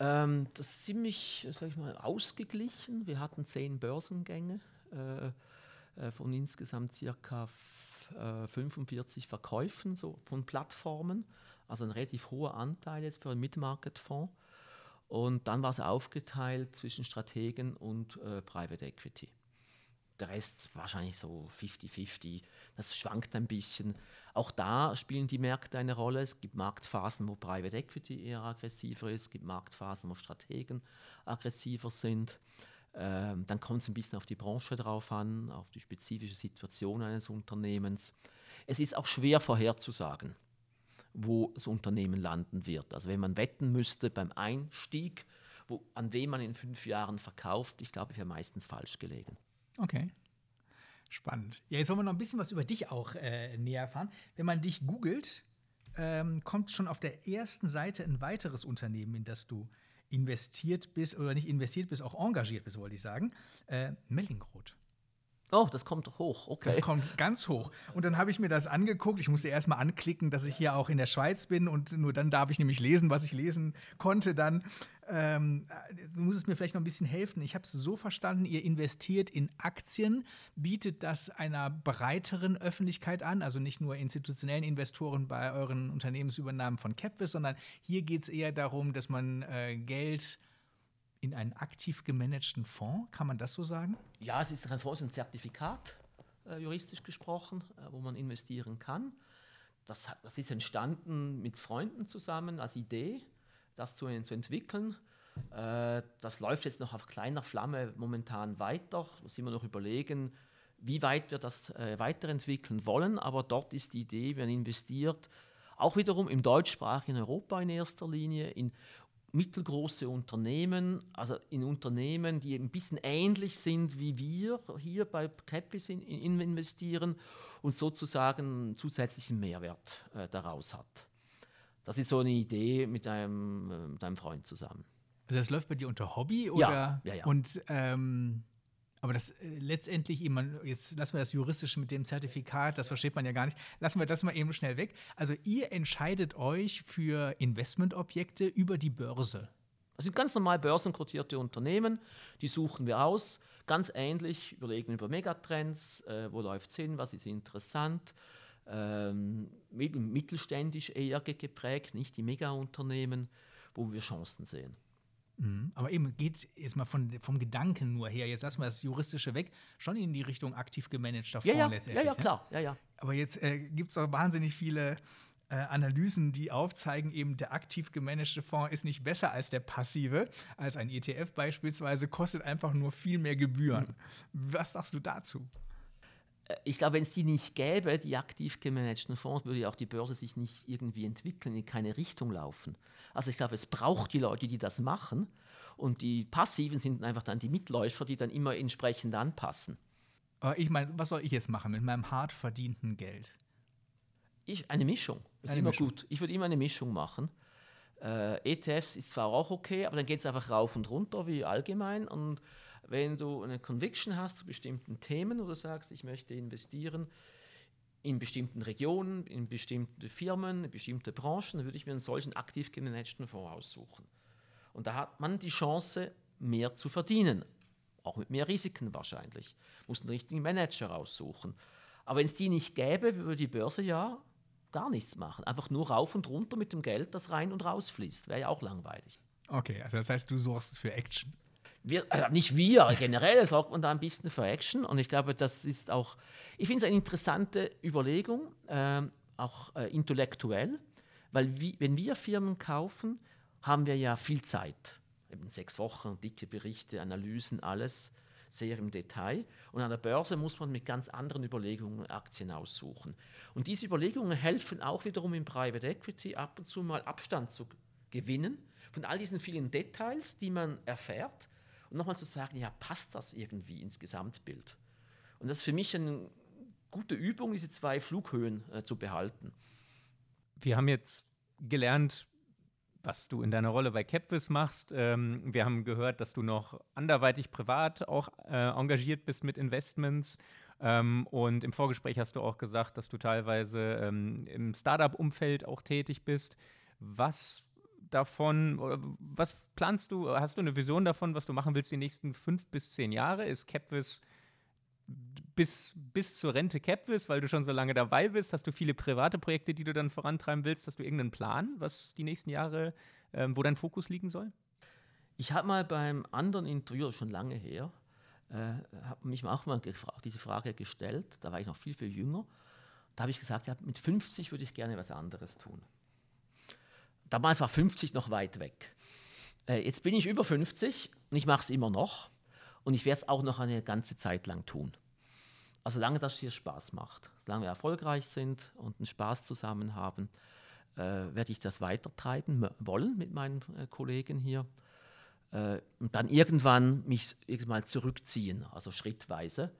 Ähm, das ist ziemlich, sag ich mal, ausgeglichen. Wir hatten zehn Börsengänge äh, äh, von insgesamt circa äh, 45 Verkäufen so von Plattformen. Also ein relativ hoher Anteil jetzt für einen Mid-Market-Fonds. Und dann war es aufgeteilt zwischen Strategen und äh, Private Equity. Der Rest wahrscheinlich so 50-50. Das schwankt ein bisschen. Auch da spielen die Märkte eine Rolle. Es gibt Marktphasen, wo Private Equity eher aggressiver ist. Es gibt Marktphasen, wo Strategen aggressiver sind. Ähm, dann kommt es ein bisschen auf die Branche drauf an, auf die spezifische Situation eines Unternehmens. Es ist auch schwer vorherzusagen wo das Unternehmen landen wird. Also wenn man wetten müsste beim Einstieg, wo, an wen man in fünf Jahren verkauft, ich glaube, ich wäre meistens falsch gelegen. Okay. Spannend. Ja, jetzt wollen wir noch ein bisschen was über dich auch äh, näher erfahren. Wenn man dich googelt, ähm, kommt schon auf der ersten Seite ein weiteres Unternehmen, in das du investiert bist oder nicht investiert bist, auch engagiert bist, wollte ich sagen. Äh, Mellingroth. Oh, das kommt hoch, okay. Das kommt ganz hoch. Und dann habe ich mir das angeguckt. Ich musste erst mal anklicken, dass ich hier auch in der Schweiz bin und nur dann darf ich nämlich lesen, was ich lesen konnte. Dann ähm, du musst es mir vielleicht noch ein bisschen helfen. Ich habe es so verstanden, ihr investiert in Aktien, bietet das einer breiteren Öffentlichkeit an, also nicht nur institutionellen Investoren bei euren Unternehmensübernahmen von Capvis, sondern hier geht es eher darum, dass man äh, Geld in einen aktiv gemanagten Fonds, kann man das so sagen? Ja, es ist ein Fonds, ein Zertifikat, äh, juristisch gesprochen, äh, wo man investieren kann. Das, das ist entstanden mit Freunden zusammen als Idee, das zu, zu entwickeln. Äh, das läuft jetzt noch auf kleiner Flamme momentan weiter. Da sind wir noch überlegen, wie weit wir das äh, weiterentwickeln wollen. Aber dort ist die Idee, wir investiert auch wiederum im deutschsprachigen Europa in erster Linie, in mittelgroße Unternehmen, also in Unternehmen, die ein bisschen ähnlich sind wie wir hier bei Capvis in, in investieren und sozusagen zusätzlichen Mehrwert äh, daraus hat. Das ist so eine Idee mit einem, äh, mit einem Freund zusammen. Also das läuft bei dir unter Hobby oder? Ja, ja, ja. Und ähm, aber das äh, letztendlich eben, jetzt lassen wir das Juristische mit dem Zertifikat, das versteht man ja gar nicht, lassen wir das mal eben schnell weg. Also ihr entscheidet euch für Investmentobjekte über die Börse. Das sind ganz normal börsenkotierte Unternehmen, die suchen wir aus. Ganz ähnlich, überlegen über Megatrends, äh, wo läuft es hin, was ist interessant. Ähm, mittelständisch eher geprägt, nicht die Megaunternehmen, wo wir Chancen sehen. Mhm. Aber eben geht jetzt mal von, vom Gedanken nur her, jetzt lassen wir das Juristische weg, schon in die Richtung aktiv gemanagter Fonds ja, ja, letztendlich. Ja, ja, klar. Ja, ja. Aber jetzt äh, gibt es auch wahnsinnig viele äh, Analysen, die aufzeigen, eben der aktiv gemanagte Fonds ist nicht besser als der passive, als ein ETF beispielsweise, kostet einfach nur viel mehr Gebühren. Mhm. Was sagst du dazu? Ich glaube, wenn es die nicht gäbe, die aktiv gemanagten Fonds, würde ja auch die Börse sich nicht irgendwie entwickeln, in keine Richtung laufen. Also ich glaube, es braucht die Leute, die das machen. Und die Passiven sind einfach dann die Mitläufer, die dann immer entsprechend anpassen. Aber ich meine, was soll ich jetzt machen mit meinem hart verdienten Geld? Ich, eine Mischung. Das eine ist immer Mischung. gut. Ich würde immer eine Mischung machen. Äh, ETFs ist zwar auch okay, aber dann geht es einfach rauf und runter wie allgemein. Und wenn du eine Conviction hast zu bestimmten Themen oder sagst, ich möchte investieren in bestimmten Regionen, in bestimmte Firmen, in bestimmte Branchen, dann würde ich mir einen solchen aktiv gemanagten Fonds aussuchen. Und da hat man die Chance, mehr zu verdienen. Auch mit mehr Risiken wahrscheinlich. Muss einen richtigen Manager raussuchen. Aber wenn es die nicht gäbe, würde die Börse ja gar nichts machen. Einfach nur rauf und runter mit dem Geld, das rein und raus fließt. Wäre ja auch langweilig. Okay, also das heißt, du sorgst für Action wir, also nicht wir, generell sorgt man da ein bisschen für Action und ich glaube, das ist auch, ich finde es eine interessante Überlegung, äh, auch äh, intellektuell, weil wie, wenn wir Firmen kaufen, haben wir ja viel Zeit, eben sechs Wochen, dicke Berichte, Analysen, alles sehr im Detail. Und an der Börse muss man mit ganz anderen Überlegungen Aktien aussuchen. Und diese Überlegungen helfen auch wiederum im Private Equity ab und zu mal Abstand zu gewinnen von all diesen vielen Details, die man erfährt und nochmal zu sagen, ja, passt das irgendwie ins Gesamtbild? Und das ist für mich eine gute Übung, diese zwei Flughöhen äh, zu behalten. Wir haben jetzt gelernt, was du in deiner Rolle bei Capvis machst. Ähm, wir haben gehört, dass du noch anderweitig privat auch äh, engagiert bist mit Investments. Ähm, und im Vorgespräch hast du auch gesagt, dass du teilweise ähm, im Startup-Umfeld auch tätig bist. Was davon, was planst du, hast du eine Vision davon, was du machen willst die nächsten fünf bis zehn Jahre? Ist Capvis bis, bis zur Rente Capvis, weil du schon so lange dabei bist? Hast du viele private Projekte, die du dann vorantreiben willst? Hast du irgendeinen Plan, was die nächsten Jahre, ähm, wo dein Fokus liegen soll? Ich habe mal beim anderen Interview, schon lange her, äh, habe mich auch mal diese Frage gestellt. Da war ich noch viel, viel jünger. Da habe ich gesagt, ja, mit 50 würde ich gerne was anderes tun. Damals war 50 noch weit weg. Äh, jetzt bin ich über 50 und ich mache es immer noch. Und ich werde es auch noch eine ganze Zeit lang tun. Also solange das hier Spaß macht, solange wir erfolgreich sind und einen Spaß zusammen haben, äh, werde ich das weitertreiben wollen mit meinen äh, Kollegen hier. Äh, und dann irgendwann mich mal zurückziehen, also schrittweise.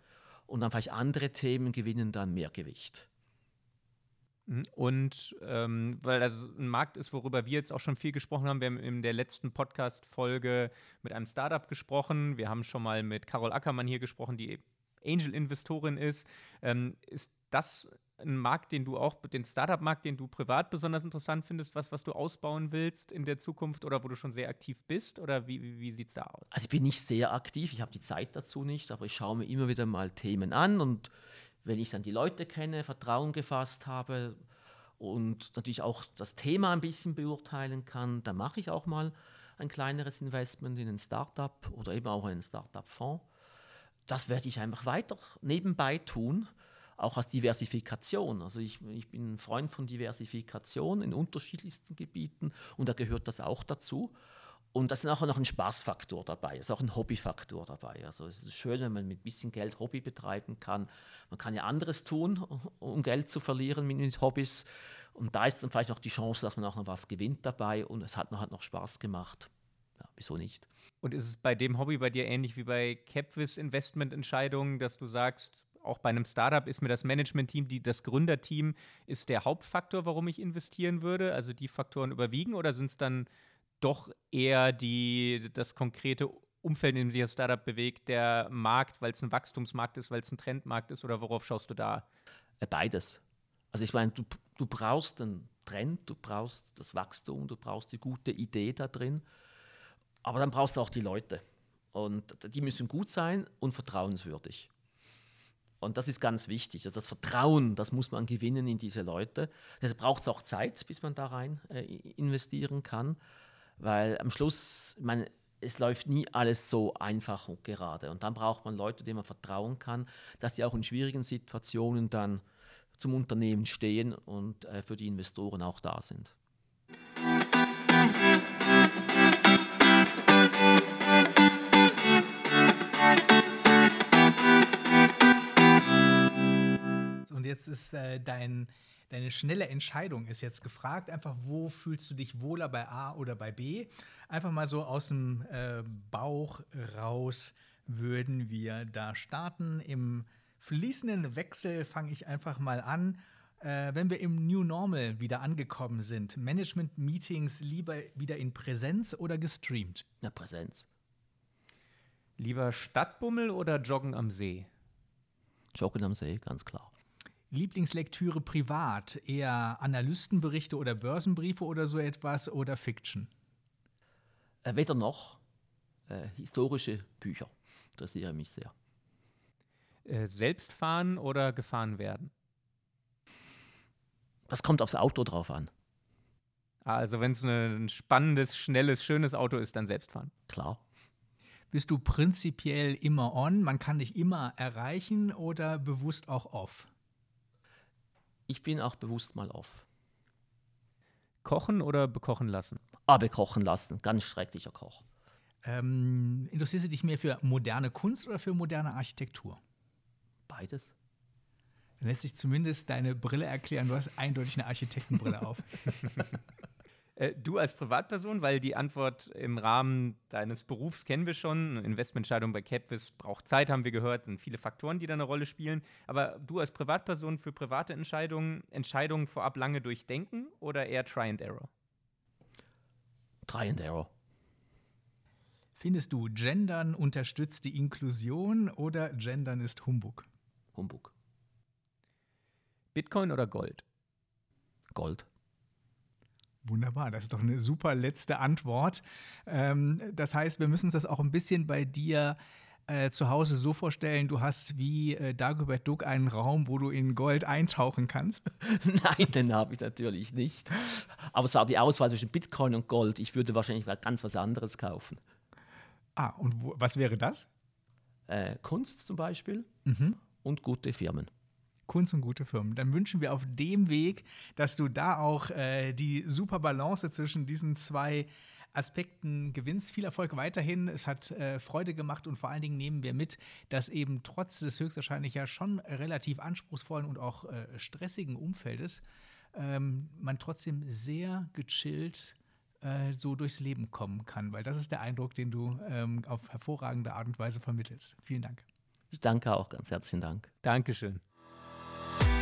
Und dann vielleicht andere Themen gewinnen dann mehr Gewicht. Mhm. Und ähm, weil das ein Markt ist, worüber wir jetzt auch schon viel gesprochen haben. Wir haben in der letzten Podcast-Folge mit einem Startup gesprochen. Wir haben schon mal mit Carol Ackermann hier gesprochen, die Angel-Investorin ist. Ähm, ist das ein Markt, den du auch, den Startup-Markt, den du privat besonders interessant findest, was, was du ausbauen willst in der Zukunft oder wo du schon sehr aktiv bist? Oder wie, wie, wie sieht es da aus? Also ich bin nicht sehr aktiv, ich habe die Zeit dazu nicht, aber ich schaue mir immer wieder mal Themen an und wenn ich dann die Leute kenne, Vertrauen gefasst habe und natürlich auch das Thema ein bisschen beurteilen kann, dann mache ich auch mal ein kleineres Investment in ein Startup oder eben auch einen Startup-Fonds. Das werde ich einfach weiter nebenbei tun auch als Diversifikation. Also ich, ich bin ein Freund von Diversifikation in unterschiedlichsten Gebieten und da gehört das auch dazu. Und da ist auch noch ein Spaßfaktor dabei, ist auch ein Hobbyfaktor dabei. Also es ist schön, wenn man mit ein bisschen Geld Hobby betreiben kann. Man kann ja anderes tun, um Geld zu verlieren mit Hobbys. Und da ist dann vielleicht noch die Chance, dass man auch noch was gewinnt dabei und es hat noch, hat noch Spaß gemacht. Ja, wieso nicht? Und ist es bei dem Hobby bei dir ähnlich wie bei Capvis Investmententscheidungen, dass du sagst, auch bei einem Startup ist mir das Management-Team, das Gründerteam ist der Hauptfaktor, warum ich investieren würde? Also die Faktoren überwiegen oder sind es dann doch eher die, das konkrete Umfeld, in dem sich das Startup bewegt, der Markt, weil es ein Wachstumsmarkt ist, weil es ein Trendmarkt ist oder worauf schaust du da? Äh, beides. Also ich meine, du, du brauchst einen Trend, du brauchst das Wachstum, du brauchst die gute Idee da drin, aber dann brauchst du auch die Leute. Und die müssen gut sein und vertrauenswürdig. Und das ist ganz wichtig. Also das Vertrauen, das muss man gewinnen in diese Leute. Deshalb braucht es auch Zeit, bis man da rein äh, investieren kann. Weil am Schluss, meine, es läuft nie alles so einfach und gerade. Und dann braucht man Leute, denen man vertrauen kann, dass sie auch in schwierigen Situationen dann zum Unternehmen stehen und äh, für die Investoren auch da sind. jetzt ist äh, dein, deine schnelle Entscheidung ist jetzt gefragt. Einfach, wo fühlst du dich wohler bei A oder bei B? Einfach mal so aus dem äh, Bauch raus würden wir da starten. Im fließenden Wechsel fange ich einfach mal an. Äh, wenn wir im New Normal wieder angekommen sind, Management-Meetings lieber wieder in Präsenz oder gestreamt? Na, Präsenz. Lieber Stadtbummel oder Joggen am See? Joggen am See, ganz klar. Lieblingslektüre privat? Eher Analystenberichte oder Börsenbriefe oder so etwas oder Fiction? Äh, weder noch. Äh, historische Bücher interessieren mich sehr. Äh, selbst fahren oder gefahren werden? Das kommt aufs Auto drauf an. Also wenn es ein spannendes, schnelles, schönes Auto ist, dann selbst fahren. Klar. Bist du prinzipiell immer on, man kann dich immer erreichen oder bewusst auch off? Ich bin auch bewusst mal off. Kochen oder bekochen lassen? Ah, bekochen lassen. Ganz schrecklicher Koch. Ähm, interessierst du dich mehr für moderne Kunst oder für moderne Architektur? Beides. Dann lässt sich zumindest deine Brille erklären. Du hast eindeutig eine Architektenbrille auf. <laughs> Äh, du als Privatperson, weil die Antwort im Rahmen deines Berufs kennen wir schon. Eine Investmententscheidung bei Capvis braucht Zeit, haben wir gehört, sind viele Faktoren, die da eine Rolle spielen. Aber du als Privatperson für private Entscheidungen, Entscheidungen vorab lange durchdenken oder eher Try and Error? Try and Error. Findest du, Gendern unterstützt die Inklusion oder Gendern ist Humbug? Humbug. Bitcoin oder Gold? Gold. Wunderbar, das ist doch eine super letzte Antwort. Ähm, das heißt, wir müssen uns das auch ein bisschen bei dir äh, zu Hause so vorstellen, du hast wie äh, Dagobert Duck einen Raum, wo du in Gold eintauchen kannst? <laughs> Nein, den habe ich natürlich nicht. Aber es war die Auswahl zwischen Bitcoin und Gold. Ich würde wahrscheinlich ganz was anderes kaufen. Ah, und wo, was wäre das? Äh, Kunst zum Beispiel mhm. und gute Firmen. Kunst und gute Firmen. Dann wünschen wir auf dem Weg, dass du da auch äh, die super Balance zwischen diesen zwei Aspekten gewinnst. Viel Erfolg weiterhin. Es hat äh, Freude gemacht und vor allen Dingen nehmen wir mit, dass eben trotz des höchstwahrscheinlich ja schon relativ anspruchsvollen und auch äh, stressigen Umfeldes ähm, man trotzdem sehr gechillt äh, so durchs Leben kommen kann, weil das ist der Eindruck, den du ähm, auf hervorragende Art und Weise vermittelst. Vielen Dank. Ich danke auch ganz herzlichen Dank. Dankeschön.